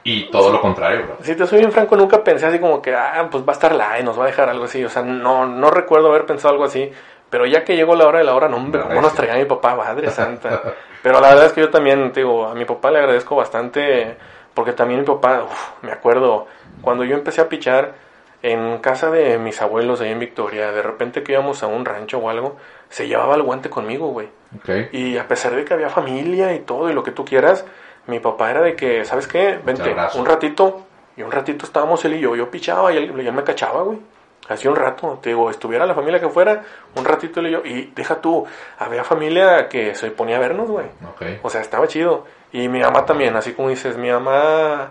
Y todo lo contrario, bro. Si te soy bien franco, nunca pensé así como que, ah, pues va a estar la y nos va a dejar algo así, o sea, no, no recuerdo haber pensado algo así, pero ya que llegó la hora de la hora, no, hombre, ¿cómo nos traía mi papá, madre santa. Pero la verdad es que yo también, te digo, a mi papá le agradezco bastante, porque también mi papá, uf, me acuerdo, cuando yo empecé a pichar en casa de mis abuelos ahí en Victoria, de repente que íbamos a un rancho o algo, se llevaba el guante conmigo, güey. Y a pesar de que había familia y todo y lo que tú quieras, mi papá era de que, ¿sabes qué? Vente, un ratito. Y un ratito estábamos él y yo. Yo pichaba y él, y él me cachaba, güey. Hacía un rato, te digo, estuviera la familia que fuera, un ratito y yo. Y deja tú, había familia que se ponía a vernos, güey. Ok. O sea, estaba chido. Y mi mamá también, así como dices, mi mamá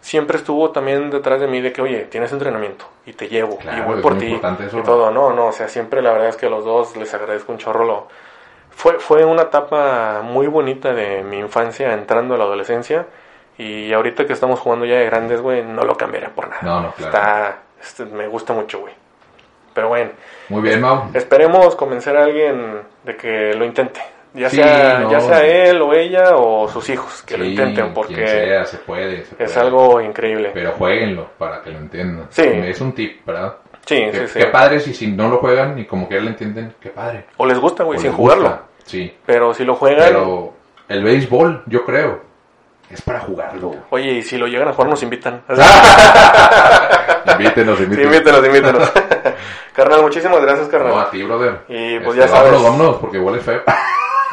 siempre estuvo también detrás de mí de que, oye, tienes entrenamiento y te llevo Claro, y voy por ti y todo. No, no, o sea, siempre la verdad es que a los dos les agradezco un chorro lo, fue, fue una etapa muy bonita de mi infancia entrando a la adolescencia. Y ahorita que estamos jugando ya de grandes, güey, no lo cambiaría por nada. No, no, claro. Está, este, me gusta mucho, güey. Pero bueno, Muy bien, Mau. esperemos convencer a alguien de que lo intente. Ya, Sí, sea, no. ya sea él o ella o sus hijos que lo intenten, quien porque sea, se puede, se es puede. algo increíble. Pero jueguenlo para que lo entiendan. Sí. Es un tip, ¿verdad? Sí, Qué, sí, sí. qué padre si, si no lo juegan y como que lo entienden, qué padre. O les gusta, güey, sin jugarlo. gusta, Sí. Pero si lo juegan, Pero el béisbol, yo creo, es para jugarlo. oye, y si lo llegan a jugar, nos invitan. Invítenos, invítenos. invítenos, invítenos. carnal, muchísimas gracias, No, a carnal. ti, brother. Y, pues, Este, ya sabes. Vámonos, vámonos, porque huele feo.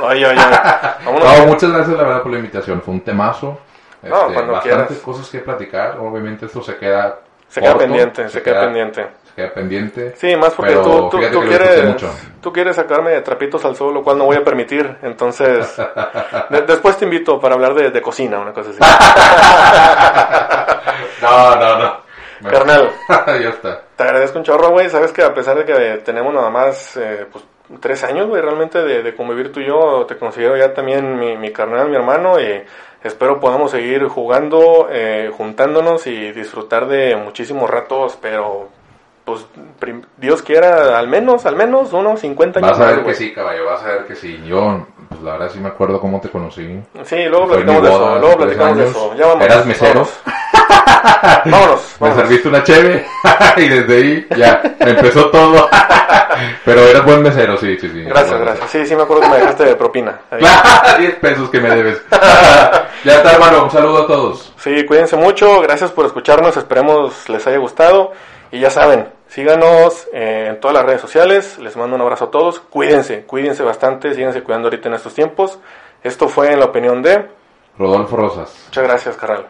Ay, ay, ay. Vámonos. No, muchas gracias, la verdad, por la invitación. Fue un temazo. No, Este, cuando bastantes quieras. cosas que platicar. Obviamente esto se queda se queda pendiente, se, queda, pendiente. Queda pendiente. Sí, más porque tú, quieres, tú quieres sacarme de trapitos al sol, lo cual no voy a permitir. Entonces, de- después te invito para hablar de, de cocina, una cosa así. No, no, no. Bueno, Carnal, ya está. te agradezco un chorro, güey. Sabes que a pesar de que tenemos nada más eh, pues, tres años, güey, realmente de, de convivir tú y yo, te considero ya también mi, mi carnal, mi hermano. Y espero podamos seguir jugando, eh, juntándonos y disfrutar de muchísimos ratos, pero pues Dios quiera, al menos, al menos unos 50 años Vas a más, ver que güey. sí, caballo, vas a ver que sí. Yo, pues la verdad sí me acuerdo cómo te conocí. Sí, luego Fue platicamos de eso, luego platicamos de eso. Ya vamos. ¿Eras mesero? Vámonos, vámonos. Me serviste una cheve y desde ahí ya empezó todo. Pero eras buen mesero, sí, sí, sí. Gracias, gracias. Sí, sí me acuerdo que me dejaste de propina. Ahí. mesero. 10 pesos que me debes. ya está, hermano. Un saludo a todos. Sí, cuídense mucho, gracias por escucharnos, esperemos les haya gustado. Y ya saben, síganos eh, en todas las redes sociales, les mando un abrazo a todos, cuídense, cuídense bastante, síganse cuidando ahorita en estos tiempos. Esto fue en la opinión de... Rodolfo Rosas. Muchas gracias, carnal.